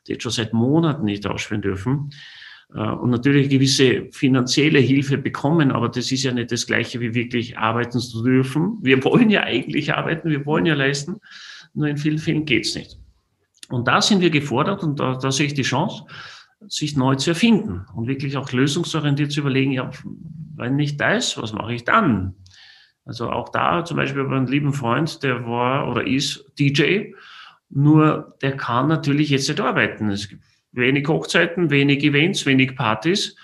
die jetzt schon seit Monaten nicht ausführen dürfen. Äh, und natürlich gewisse finanzielle Hilfe bekommen, aber das ist ja nicht das Gleiche, wie wirklich arbeiten zu dürfen. Wir wollen ja eigentlich arbeiten, wir wollen ja leisten, nur in vielen Fällen geht's nicht. Und da sind wir gefordert und da, da sehe ich die Chance, sich neu zu erfinden und wirklich auch lösungsorientiert zu überlegen, ja, wenn nicht das, was mache ich dann? Also auch da zum Beispiel bei einem lieben Freund, der war oder ist DJ, nur der kann natürlich jetzt nicht arbeiten. Es gibt wenig Hochzeiten, wenig Events, wenig Partys.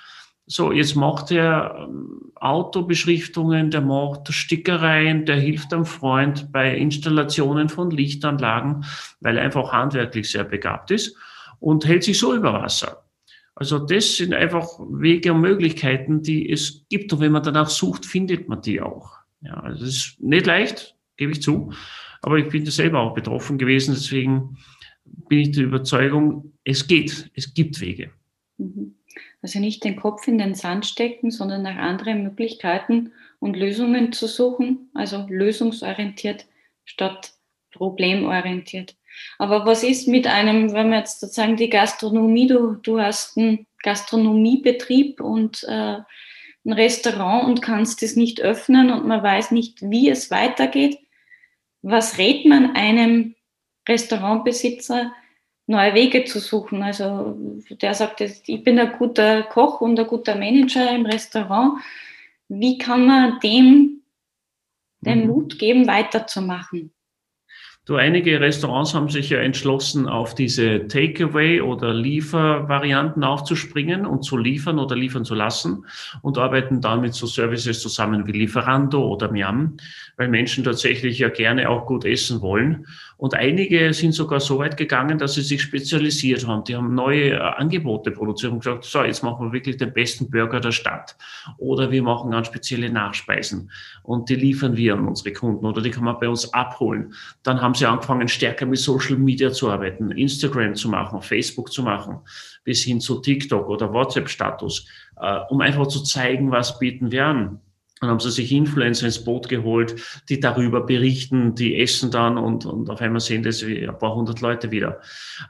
So, jetzt macht er ähm, Autobeschriftungen, der macht Stickereien, der hilft einem Freund bei Installationen von Lichtanlagen, weil er einfach handwerklich sehr begabt ist und hält sich so über Wasser. Also das sind einfach Wege und Möglichkeiten, die es gibt. Und wenn man danach sucht, findet man die auch. Ja, also das ist nicht leicht, gebe ich zu. Aber ich bin selber auch betroffen gewesen. Deswegen bin ich der Überzeugung, es geht, es gibt Wege. Mhm. Also nicht den Kopf in den Sand stecken, sondern nach anderen Möglichkeiten und Lösungen zu suchen, also lösungsorientiert statt problemorientiert. Aber was ist mit einem, wenn wir jetzt sozusagen die Gastronomie, du, du hast einen Gastronomiebetrieb und äh, ein Restaurant und kannst es nicht öffnen und man weiß nicht, wie es weitergeht. Was rät man einem Restaurantbesitzer, neue Wege zu suchen. Also der sagt, ich bin ein guter Koch und ein guter Manager im Restaurant. Wie kann man dem den mhm. Mut geben, weiterzumachen? Du, einige Restaurants haben sich ja entschlossen, auf diese Takeaway- oder Liefervarianten aufzuspringen und zu liefern oder liefern zu lassen und arbeiten dann mit so Services zusammen wie Lieferando oder Miam, weil Menschen tatsächlich ja gerne auch gut essen wollen. Und einige sind sogar so weit gegangen, dass sie sich spezialisiert haben. Die haben neue äh, Angebote produziert und gesagt, so, jetzt machen wir wirklich den besten Burger der Stadt. Oder wir machen ganz spezielle Nachspeisen und die liefern wir an unsere Kunden oder die kann man bei uns abholen. Dann haben sie angefangen, stärker mit Social Media zu arbeiten, Instagram zu machen, Facebook zu machen, bis hin zu TikTok oder WhatsApp-Status, äh, um einfach zu zeigen, was bieten wir an. Dann haben sie sich Influencer ins Boot geholt, die darüber berichten, die essen dann und, und auf einmal sehen das ein paar hundert Leute wieder.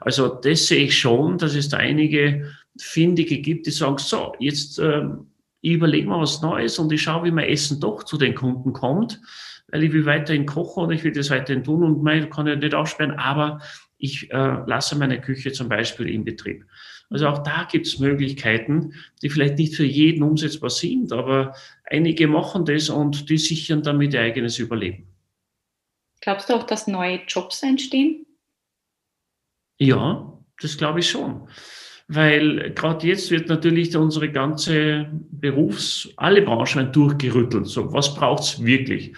Also das sehe ich schon, dass es da einige Findige gibt, die sagen, so, jetzt äh, ich überlege mal was Neues und ich schaue, wie mein Essen doch zu den Kunden kommt, weil ich will weiterhin kochen und ich will das weiterhin tun und mein kann ja nicht aufsperren, aber ich äh, lasse meine Küche zum Beispiel in Betrieb. Also auch da gibt es Möglichkeiten, die vielleicht nicht für jeden umsetzbar sind, aber einige machen das und die sichern damit ihr eigenes Überleben. Glaubst du auch, dass neue Jobs entstehen? Ja, das glaube ich schon. Weil gerade jetzt wird natürlich unsere ganze Berufs-, alle Branchen durchgerüttelt. So, was braucht es wirklich?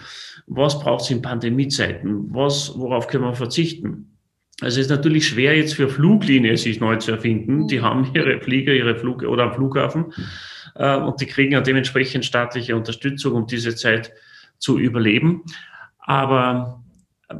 Was braucht es in Pandemiezeiten? Was, worauf können wir verzichten? Also es ist natürlich schwer jetzt für Fluglinie sich neu zu erfinden. Die haben ihre Flieger, ihre Flug oder am Flughafen äh, und die kriegen ja dementsprechend staatliche Unterstützung, um diese Zeit zu überleben. Aber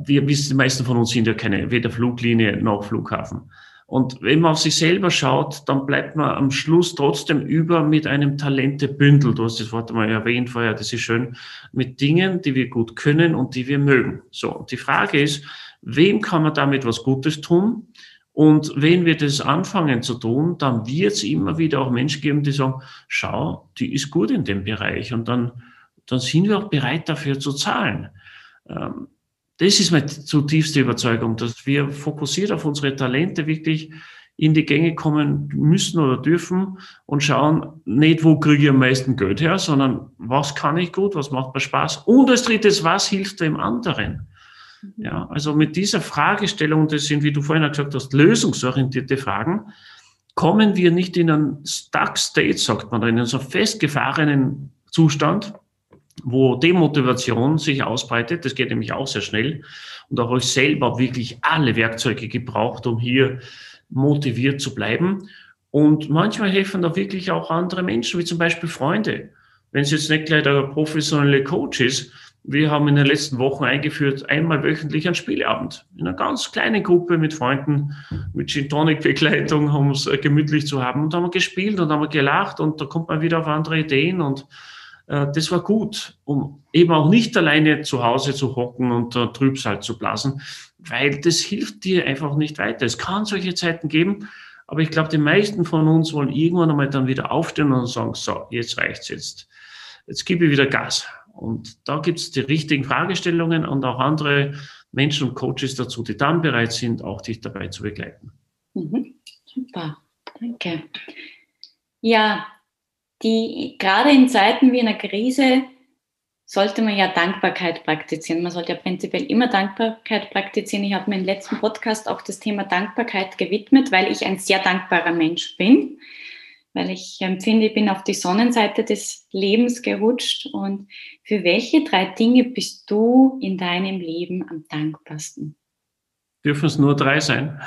wir wissen, die meisten von uns sind ja keine, weder Fluglinie noch Flughafen. Und wenn man auf sich selber schaut, dann bleibt man am Schluss trotzdem über mit einem Talentebündel. Du hast das Wort einmal erwähnt vorher, das ist schön, mit Dingen, die wir gut können und die wir mögen. So, die Frage ist, wem kann man damit was Gutes tun? Und wenn wir das anfangen zu tun, dann wird es immer wieder auch Menschen geben, die sagen, schau, die ist gut in dem Bereich. Und dann, dann sind wir auch bereit dafür zu zahlen. Ähm, das ist meine zutiefste Überzeugung, dass wir fokussiert auf unsere Talente wirklich in die Gänge kommen müssen oder dürfen und schauen, nicht wo kriege ich am meisten Geld her, sondern was kann ich gut, was macht mir Spaß. Und als drittes, was hilft dem anderen? Mhm. Ja, also mit dieser Fragestellung, das sind, wie du vorhin gesagt hast, lösungsorientierte Fragen, kommen wir nicht in einen stuck state, sagt man, in einen so festgefahrenen Zustand, wo Demotivation sich ausbreitet. Das geht nämlich auch sehr schnell. Und auch ich selber wirklich alle Werkzeuge gebraucht, um hier motiviert zu bleiben. Und manchmal helfen da wirklich auch andere Menschen, wie zum Beispiel Freunde. Wenn es jetzt nicht gleich der professionelle Coach ist, wir haben in den letzten Wochen eingeführt, einmal wöchentlich einen Spieleabend. In einer ganz kleinen Gruppe mit Freunden, mit Gin Tonic Begleitung, um es äh, gemütlich zu haben. Und da haben wir gespielt und haben wir gelacht und da kommt man wieder auf andere Ideen und das war gut, um eben auch nicht alleine zu Hause zu hocken und äh, Trübsal zu blasen, weil das hilft dir einfach nicht weiter. Es kann solche Zeiten geben, aber ich glaube, die meisten von uns wollen irgendwann einmal dann wieder aufstehen und sagen, so, jetzt reicht's jetzt. Jetzt gebe ich wieder Gas. Und da gibt es die richtigen Fragestellungen und auch andere Menschen und Coaches dazu, die dann bereit sind, auch dich dabei zu begleiten. Mhm. Super, danke. Ja, die, gerade in Zeiten wie einer Krise sollte man ja Dankbarkeit praktizieren. Man sollte ja prinzipiell immer Dankbarkeit praktizieren. Ich habe mir im letzten Podcast auch das Thema Dankbarkeit gewidmet, weil ich ein sehr dankbarer Mensch bin weil ich empfinde, ich bin auf die Sonnenseite des Lebens gerutscht. Und für welche drei Dinge bist du in deinem Leben am dankbarsten? Dürfen es nur drei sein?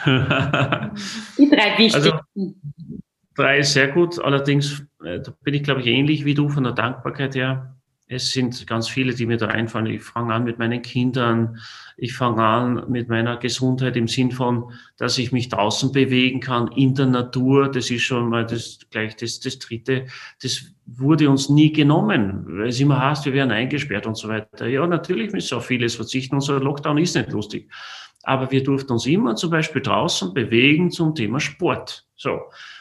die drei wichtigsten. Also, drei sehr gut. Allerdings äh, da bin ich, glaube ich, ähnlich wie du von der Dankbarkeit her es sind ganz viele, die mir da einfallen. Ich fange an mit meinen Kindern, ich fange an mit meiner Gesundheit im Sinn von, dass ich mich draußen bewegen kann, in der Natur. Das ist schon mal das gleich das, das dritte. Das wurde uns nie genommen, weil es immer heißt, wir werden eingesperrt und so weiter. Ja, natürlich müssen wir auf vieles verzichten. Unser Lockdown ist nicht lustig. Aber wir durften uns immer zum Beispiel draußen bewegen zum Thema Sport. So.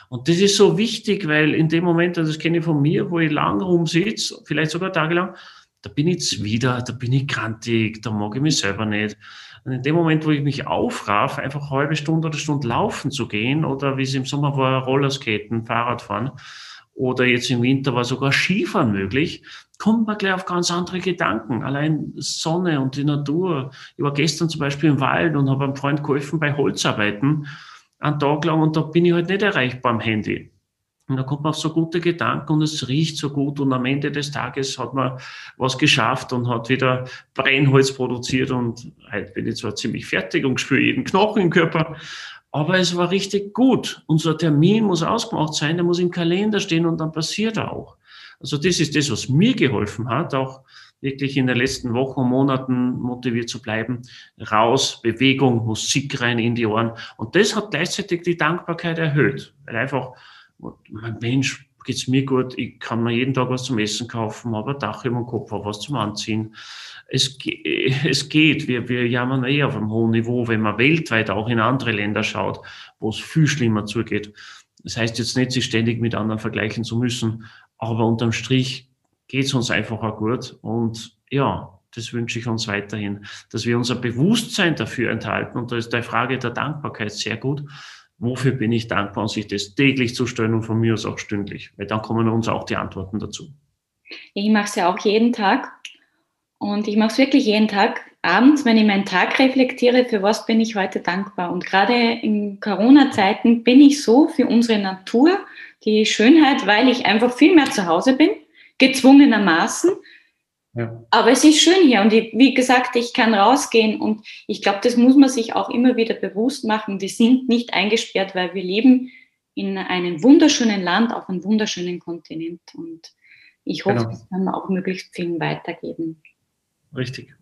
Und das ist so wichtig, weil in dem Moment, also das kenne ich von mir, wo ich lang rumsitze, vielleicht sogar tagelang, da bin ich jetzt wieder, da bin ich krantig, da mag ich mich selber nicht. Und in dem Moment, wo ich mich aufraff, einfach eine halbe Stunde oder Stunde laufen zu gehen oder wie es im Sommer war, Rollerskaten, Fahrradfahren oder jetzt im Winter war sogar Skifahren möglich, kommt man gleich auf ganz andere Gedanken. Allein Sonne und die Natur. Ich war gestern zum Beispiel im Wald und habe einem Freund geholfen bei Holzarbeiten einen Tag lang und da bin ich halt nicht erreichbar am Handy. Und da kommt man auf so gute Gedanken und es riecht so gut und am Ende des Tages hat man was geschafft und hat wieder Brennholz produziert und heute bin ich zwar ziemlich fertig und spüre jeden Knochen im Körper, aber es war richtig gut. Unser Termin muss ausgemacht sein, der muss im Kalender stehen und dann passiert er auch. Also das ist das, was mir geholfen hat, auch wirklich in den letzten Wochen und Monaten motiviert zu bleiben. Raus, Bewegung, Musik rein in die Ohren. Und das hat gleichzeitig die Dankbarkeit erhöht. Weil einfach, mein Mensch, geht's mir gut, ich kann mir jeden Tag was zum Essen kaufen, ein Dach über dem Kopf, habe was zum Anziehen. Es, es geht, wir, wir jammern eh auf einem hohen Niveau, wenn man weltweit auch in andere Länder schaut, wo es viel schlimmer zugeht. Das heißt jetzt nicht, sich ständig mit anderen vergleichen zu müssen, aber unterm Strich geht es uns einfach auch gut. Und ja, das wünsche ich uns weiterhin, dass wir unser Bewusstsein dafür enthalten. Und da ist die Frage der Dankbarkeit sehr gut. Wofür bin ich dankbar und sich das täglich zu stellen und von mir aus auch stündlich, weil dann kommen uns auch die Antworten dazu. Ich mache es ja auch jeden Tag und ich mache es wirklich jeden Tag. Abends, wenn ich meinen Tag reflektiere, für was bin ich heute dankbar. Und gerade in Corona-Zeiten bin ich so für unsere Natur, die Schönheit, weil ich einfach viel mehr zu Hause bin gezwungenermaßen. Ja. Aber es ist schön hier und ich, wie gesagt, ich kann rausgehen und ich glaube, das muss man sich auch immer wieder bewusst machen. Wir sind nicht eingesperrt, weil wir leben in einem wunderschönen Land auf einem wunderschönen Kontinent und ich hoffe, genau. das kann auch möglichst vielen weitergeben. Richtig.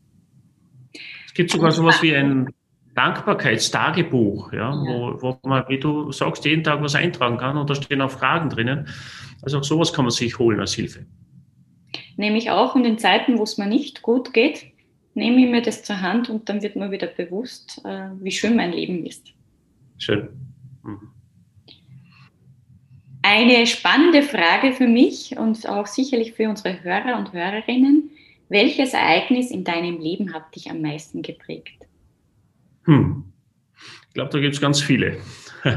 Es gibt sogar sowas wie ein Dankbarkeitstagebuch, ja, ja. Wo, wo man, wie du sagst, jeden Tag was eintragen kann und da stehen auch Fragen drinnen. Also auch sowas kann man sich holen als Hilfe nehme ich auch in den Zeiten, wo es mir nicht gut geht, nehme ich mir das zur Hand und dann wird mir wieder bewusst, äh, wie schön mein Leben ist. Schön. Mhm. Eine spannende Frage für mich und auch sicherlich für unsere Hörer und Hörerinnen. Welches Ereignis in deinem Leben hat dich am meisten geprägt? Hm. Ich glaube, da gibt es ganz viele.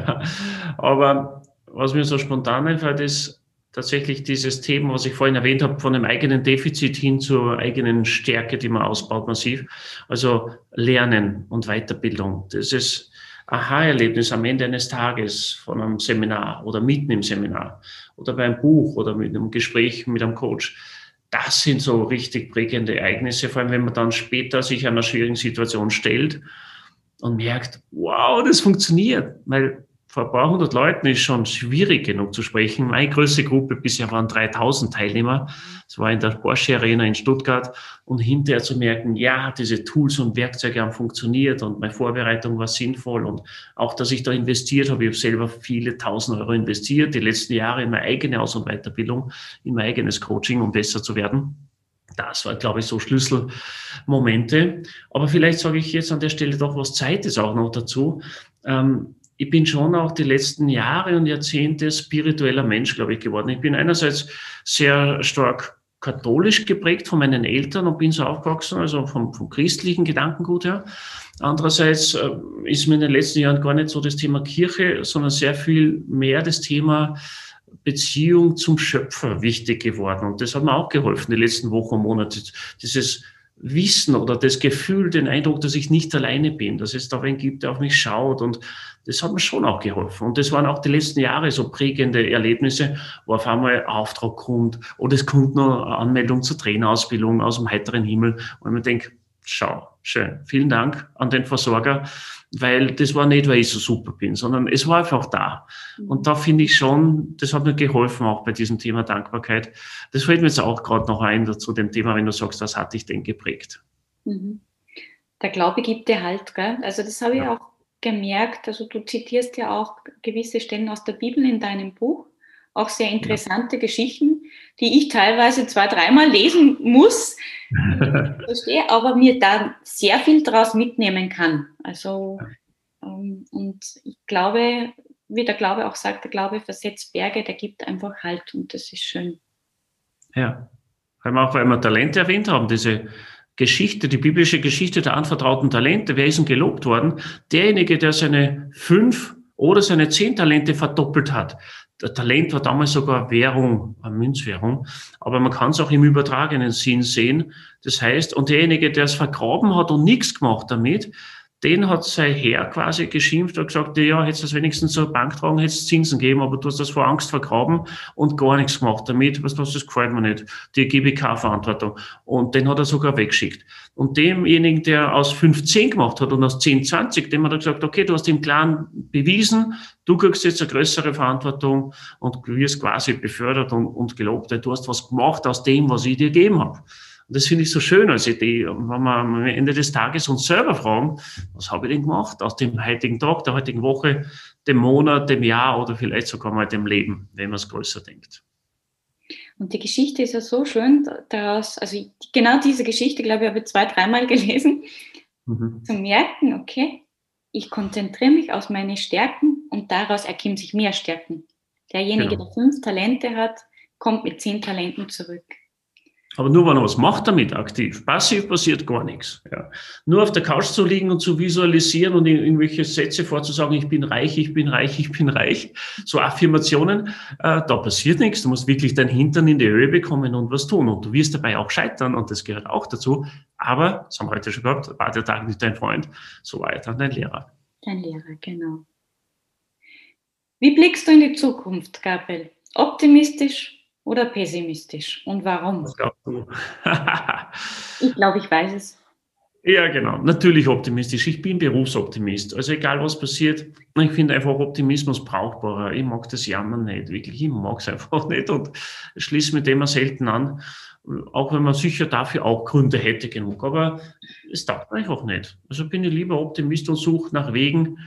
Aber was mir so spontan einfällt, ist tatsächlich dieses Thema, was ich vorhin erwähnt habe, von dem eigenen Defizit hin zur eigenen Stärke, die man ausbaut massiv. Also Lernen und Weiterbildung. Das ist Aha-Erlebnis am Ende eines Tages von einem Seminar oder mitten im Seminar oder bei einem Buch oder mit einem Gespräch mit einem Coach. Das sind so richtig prägende Ereignisse, vor allem wenn man dann später sich einer schwierigen Situation stellt und merkt, wow, das funktioniert, weil vor ein paar hundert Leuten ist schon schwierig genug zu sprechen. Meine größte Gruppe bisher waren 3000 Teilnehmer. Das war in der Porsche Arena in Stuttgart. Und hinterher zu merken, ja, diese Tools und Werkzeuge haben funktioniert und meine Vorbereitung war sinnvoll und auch, dass ich da investiert habe. Ich habe selber viele tausend Euro investiert, die letzten Jahre in meine eigene Aus- und Weiterbildung, in mein eigenes Coaching, um besser zu werden. Das war, glaube ich, so Schlüsselmomente. Aber vielleicht sage ich jetzt an der Stelle doch, was Zeit ist auch noch dazu. Ähm, ich bin schon auch die letzten Jahre und Jahrzehnte spiritueller Mensch, glaube ich, geworden. Ich bin einerseits sehr stark katholisch geprägt von meinen Eltern und bin so aufgewachsen, also vom, vom christlichen Gedankengut her. Andererseits äh, ist mir in den letzten Jahren gar nicht so das Thema Kirche, sondern sehr viel mehr das Thema Beziehung zum Schöpfer wichtig geworden. Und das hat mir auch geholfen, die letzten Wochen und Monate. Dieses Wissen oder das Gefühl, den Eindruck, dass ich nicht alleine bin, dass es da wen gibt, der auf mich schaut. Und das hat mir schon auch geholfen. Und das waren auch die letzten Jahre so prägende Erlebnisse, wo auf einmal Auftrag kommt oder es kommt noch Anmeldung zur Trainerausbildung aus dem heiteren Himmel. Und man denkt, schau, schön, vielen Dank an den Versorger, weil das war nicht, weil ich so super bin, sondern es war einfach da. Mhm. Und da finde ich schon, das hat mir geholfen, auch bei diesem Thema Dankbarkeit. Das fällt mir jetzt auch gerade noch ein zu dem Thema, wenn du sagst, was hat dich denn geprägt? Mhm. Der Glaube gibt dir Halt, gell? Also das habe ich ja. auch gemerkt. Also du zitierst ja auch gewisse Stellen aus der Bibel in deinem Buch auch sehr interessante ja. Geschichten, die ich teilweise zwei, dreimal lesen muss, verstehe, aber mir da sehr viel daraus mitnehmen kann. Also, ähm, und ich glaube, wie der Glaube auch sagt, der Glaube versetzt Berge, der gibt einfach Halt und das ist schön. Ja, weil wir auch Talente erwähnt haben, diese Geschichte, die biblische Geschichte der anvertrauten Talente, wer ist denn gelobt worden? Derjenige, der seine fünf oder seine zehn Talente verdoppelt hat, Talent war damals sogar Währung, eine Münzwährung, aber man kann es auch im übertragenen Sinn sehen. Das heißt, und derjenige, der es vergraben hat und nichts gemacht damit, den hat sein Herr quasi geschimpft und gesagt, ja, hättest du das wenigstens zur Bank tragen, hättest Zinsen geben, aber du hast das vor Angst vergraben und gar nichts gemacht damit. Was, was, das gefällt mir nicht. Die GBK-Verantwortung. Und den hat er sogar weggeschickt. Und demjenigen, der aus 15 gemacht hat und aus 10, 20, dem hat er gesagt, okay, du hast dem Clan bewiesen, du kriegst jetzt eine größere Verantwortung und wirst quasi befördert und, und gelobt, du hast was gemacht aus dem, was ich dir gegeben habe. Und das finde ich so schön als Idee. Und wenn wir am Ende des Tages uns selber fragen, was habe ich denn gemacht aus dem heutigen Tag, der heutigen Woche, dem Monat, dem Jahr oder vielleicht sogar mal dem Leben, wenn man es größer denkt. Und die Geschichte ist ja so schön daraus, also genau diese Geschichte, glaube ich, habe ich zwei, dreimal gelesen, mhm. zu merken, okay, ich konzentriere mich auf meine Stärken und daraus ergeben sich mehr Stärken. Derjenige, genau. der fünf Talente hat, kommt mit zehn Talenten zurück. Aber nur wenn er was macht damit aktiv. Passiv passiert gar nichts. Ja. Nur auf der Couch zu liegen und zu visualisieren und irgendwelche Sätze vorzusagen, ich bin reich, ich bin reich, ich bin reich, so Affirmationen, äh, da passiert nichts. Du musst wirklich dein Hintern in die Höhe bekommen und was tun. Und du wirst dabei auch scheitern und das gehört auch dazu. Aber, das haben wir heute schon gehabt, war der Tag nicht dein Freund, so war er dann dein Lehrer. Dein Lehrer, genau. Wie blickst du in die Zukunft, Gabriel? Optimistisch oder pessimistisch? Und warum? Was glaubst du? ich glaube, ich weiß es. Ja, genau. Natürlich optimistisch. Ich bin Berufsoptimist. Also egal was passiert, ich finde einfach Optimismus brauchbarer. Ich mag das Jammern nicht, wirklich. Ich mag es einfach nicht und schließe mit dem selten an. Auch wenn man sicher dafür auch Gründe hätte genug. Aber es taugt einfach nicht. Also bin ich lieber Optimist und suche nach Wegen,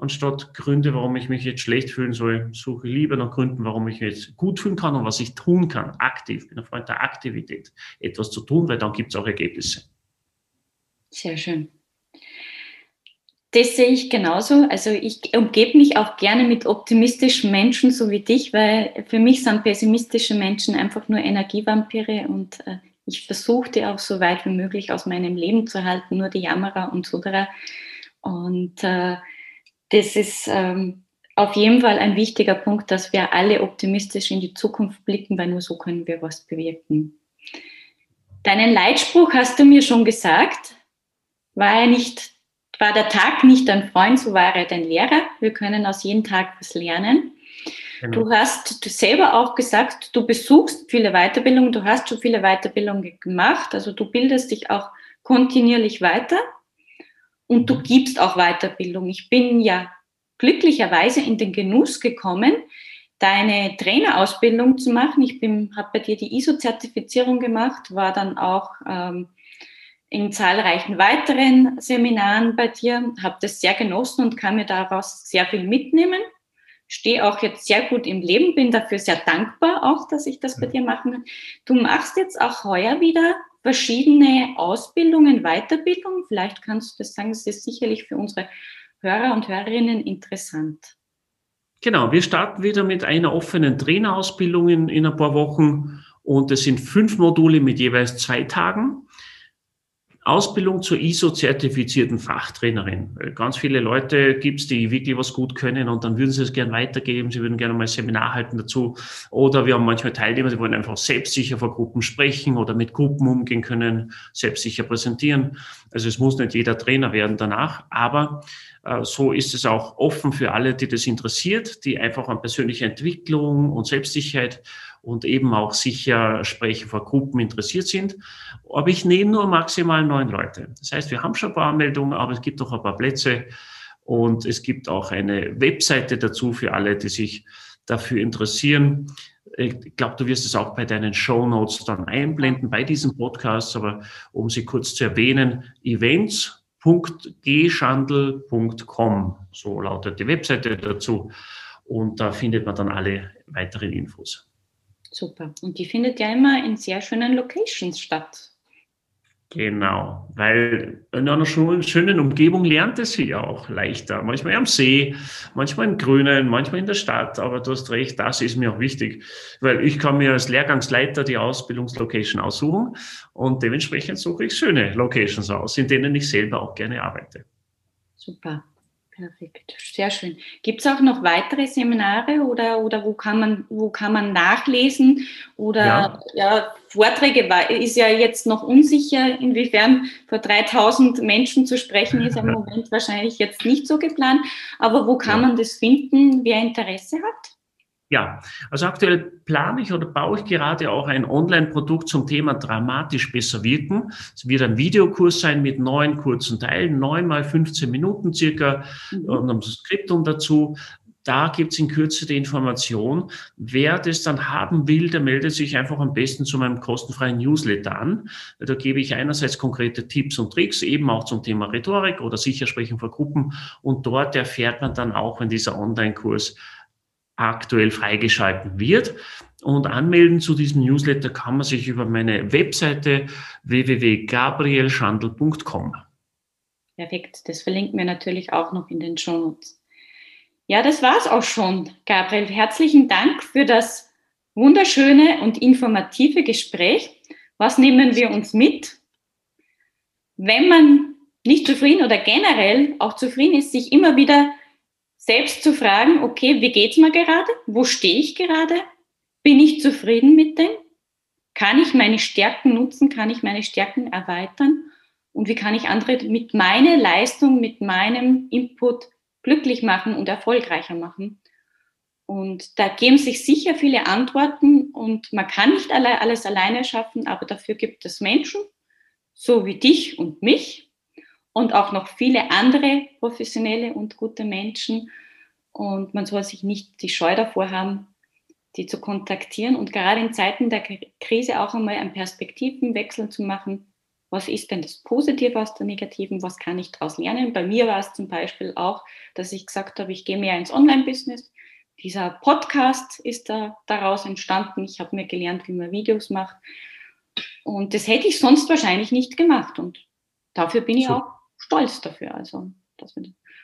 anstatt Gründe, warum ich mich jetzt schlecht fühlen soll, suche ich lieber nach Gründen, warum ich mich jetzt gut fühlen kann und was ich tun kann, aktiv. Ich bin ein Freund der Aktivität, etwas zu tun, weil dann gibt es auch Ergebnisse. Sehr schön. Das sehe ich genauso. Also ich umgebe mich auch gerne mit optimistischen Menschen, so wie dich, weil für mich sind pessimistische Menschen einfach nur Energievampire und äh, ich versuche die auch so weit wie möglich aus meinem Leben zu halten, nur die Jammerer und so. Und äh, das ist ähm, auf jeden Fall ein wichtiger Punkt, dass wir alle optimistisch in die Zukunft blicken, weil nur so können wir was bewirken. Deinen Leitspruch hast du mir schon gesagt, war er nicht, war der Tag nicht dein Freund, so war er dein Lehrer. Wir können aus jedem Tag was lernen. Genau. Du hast selber auch gesagt, du besuchst viele Weiterbildungen, du hast schon viele Weiterbildungen gemacht, also du bildest dich auch kontinuierlich weiter und du gibst auch Weiterbildung. Ich bin ja glücklicherweise in den Genuss gekommen, deine Trainerausbildung zu machen. Ich habe bei dir die ISO-Zertifizierung gemacht, war dann auch ähm, in zahlreichen weiteren Seminaren bei dir, habe das sehr genossen und kann mir daraus sehr viel mitnehmen. Stehe auch jetzt sehr gut im Leben, bin dafür sehr dankbar auch, dass ich das bei dir machen kann. Du machst jetzt auch heuer wieder verschiedene Ausbildungen, Weiterbildungen. Vielleicht kannst du das sagen, das ist sicherlich für unsere Hörer und Hörerinnen interessant. Genau, wir starten wieder mit einer offenen Trainerausbildung in, in ein paar Wochen und es sind fünf Module mit jeweils zwei Tagen. Ausbildung zur ISO-zertifizierten Fachtrainerin. Ganz viele Leute gibt es, die wirklich was gut können und dann würden sie es gerne weitergeben. Sie würden gerne mal ein Seminar halten dazu. Oder wir haben manchmal Teilnehmer, die wollen einfach selbstsicher vor Gruppen sprechen oder mit Gruppen umgehen können, selbstsicher präsentieren. Also es muss nicht jeder Trainer werden danach, aber äh, so ist es auch offen für alle, die das interessiert, die einfach an persönlicher Entwicklung und Selbstsicherheit und eben auch sicher sprechen vor Gruppen interessiert sind. Aber ich nehme nur maximal neun Leute. Das heißt, wir haben schon ein paar Anmeldungen, aber es gibt noch ein paar Plätze. Und es gibt auch eine Webseite dazu für alle, die sich dafür interessieren. Ich glaube, du wirst es auch bei deinen Show Notes dann einblenden bei diesem Podcast. Aber um sie kurz zu erwähnen, events.gschandel.com, so lautet die Webseite dazu. Und da findet man dann alle weiteren Infos. Super. Und die findet ja immer in sehr schönen Locations statt. Genau, weil in einer schönen Umgebung lernt es sich auch leichter. Manchmal am See, manchmal im Grünen, manchmal in der Stadt. Aber du hast recht, das ist mir auch wichtig, weil ich kann mir als Lehrgangsleiter die Ausbildungslocation aussuchen und dementsprechend suche ich schöne Locations aus, in denen ich selber auch gerne arbeite. Super. Perfekt, sehr schön. Gibt es auch noch weitere Seminare oder, oder wo, kann man, wo kann man nachlesen? Oder ja. ja. Vorträge ist ja jetzt noch unsicher, inwiefern vor 3000 Menschen zu sprechen ist im Moment wahrscheinlich jetzt nicht so geplant. Aber wo kann ja. man das finden, wer Interesse hat? Ja, also aktuell plane ich oder baue ich gerade auch ein Online-Produkt zum Thema dramatisch besser wirken. Es wird ein Videokurs sein mit neun kurzen Teilen, neun mal 15 Minuten circa mhm. und ein Skriptum dazu. Da gibt's in Kürze die Information. Wer das dann haben will, der meldet sich einfach am besten zu meinem kostenfreien Newsletter an. Da gebe ich einerseits konkrete Tipps und Tricks, eben auch zum Thema Rhetorik oder Sichersprechen vor Gruppen. Und dort erfährt man dann auch, wenn dieser Online-Kurs aktuell freigeschalten wird. Und anmelden zu diesem Newsletter kann man sich über meine Webseite www.gabrielschandl.com. Perfekt, das verlinken wir natürlich auch noch in den Show Notes. Ja, das war's auch schon, Gabriel. Herzlichen Dank für das wunderschöne und informative Gespräch. Was nehmen wir uns mit? Wenn man nicht zufrieden oder generell auch zufrieden ist, sich immer wieder selbst zu fragen, okay, wie geht's mir gerade? Wo stehe ich gerade? Bin ich zufrieden mit dem? Kann ich meine Stärken nutzen? Kann ich meine Stärken erweitern? Und wie kann ich andere mit meiner Leistung, mit meinem Input glücklich machen und erfolgreicher machen? Und da geben sich sicher viele Antworten und man kann nicht alles alleine schaffen, aber dafür gibt es Menschen, so wie dich und mich, und auch noch viele andere professionelle und gute Menschen. Und man soll sich nicht die Scheu davor haben, die zu kontaktieren und gerade in Zeiten der Krise auch einmal einen Perspektivenwechsel zu machen. Was ist denn das Positive aus der Negativen? Was kann ich daraus lernen? Bei mir war es zum Beispiel auch, dass ich gesagt habe, ich gehe mehr ins Online-Business. Dieser Podcast ist da, daraus entstanden. Ich habe mir gelernt, wie man Videos macht. Und das hätte ich sonst wahrscheinlich nicht gemacht. Und dafür bin ich so. auch stolz dafür. Also, dass wir,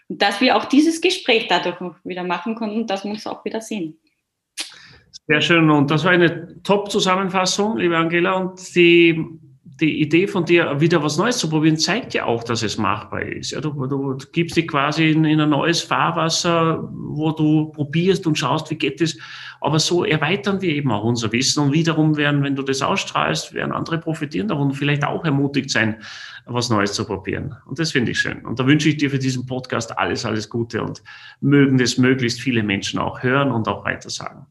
und dass wir auch dieses Gespräch dadurch noch wieder machen konnten, dass wir uns auch wieder sehen. Sehr schön. Und das war eine Top-Zusammenfassung, liebe Angela. Und die, die Idee von dir, wieder was Neues zu probieren, zeigt ja auch, dass es machbar ist. Ja, du, du gibst dich quasi in, in, ein neues Fahrwasser, wo du probierst und schaust, wie geht es. Aber so erweitern wir eben auch unser Wissen. Und wiederum werden, wenn du das ausstrahlst, werden andere profitieren davon und vielleicht auch ermutigt sein, was Neues zu probieren. Und das finde ich schön. Und da wünsche ich dir für diesen Podcast alles, alles Gute und mögen das möglichst viele Menschen auch hören und auch weiter sagen.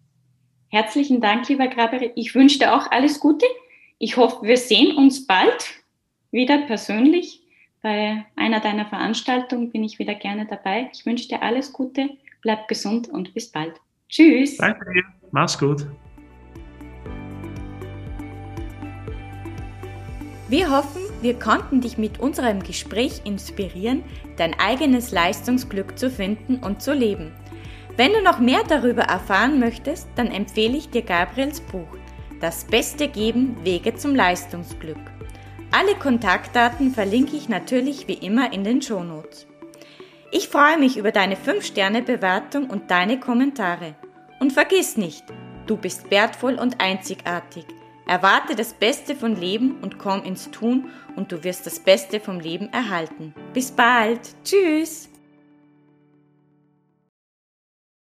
Herzlichen Dank, lieber Graber. Ich wünsche dir auch alles Gute. Ich hoffe, wir sehen uns bald wieder persönlich. Bei einer deiner Veranstaltungen bin ich wieder gerne dabei. Ich wünsche dir alles Gute, bleib gesund und bis bald. Tschüss. Danke dir. Mach's gut. Wir hoffen, wir konnten dich mit unserem Gespräch inspirieren, dein eigenes Leistungsglück zu finden und zu leben. Wenn du noch mehr darüber erfahren möchtest, dann empfehle ich dir Gabriels Buch Das Beste geben, Wege zum Leistungsglück. Alle Kontaktdaten verlinke ich natürlich wie immer in den Shownotes. Ich freue mich über deine 5-Sterne-Bewertung und deine Kommentare. Und vergiss nicht, du bist wertvoll und einzigartig. Erwarte das Beste vom Leben und komm ins Tun und du wirst das Beste vom Leben erhalten. Bis bald. Tschüss.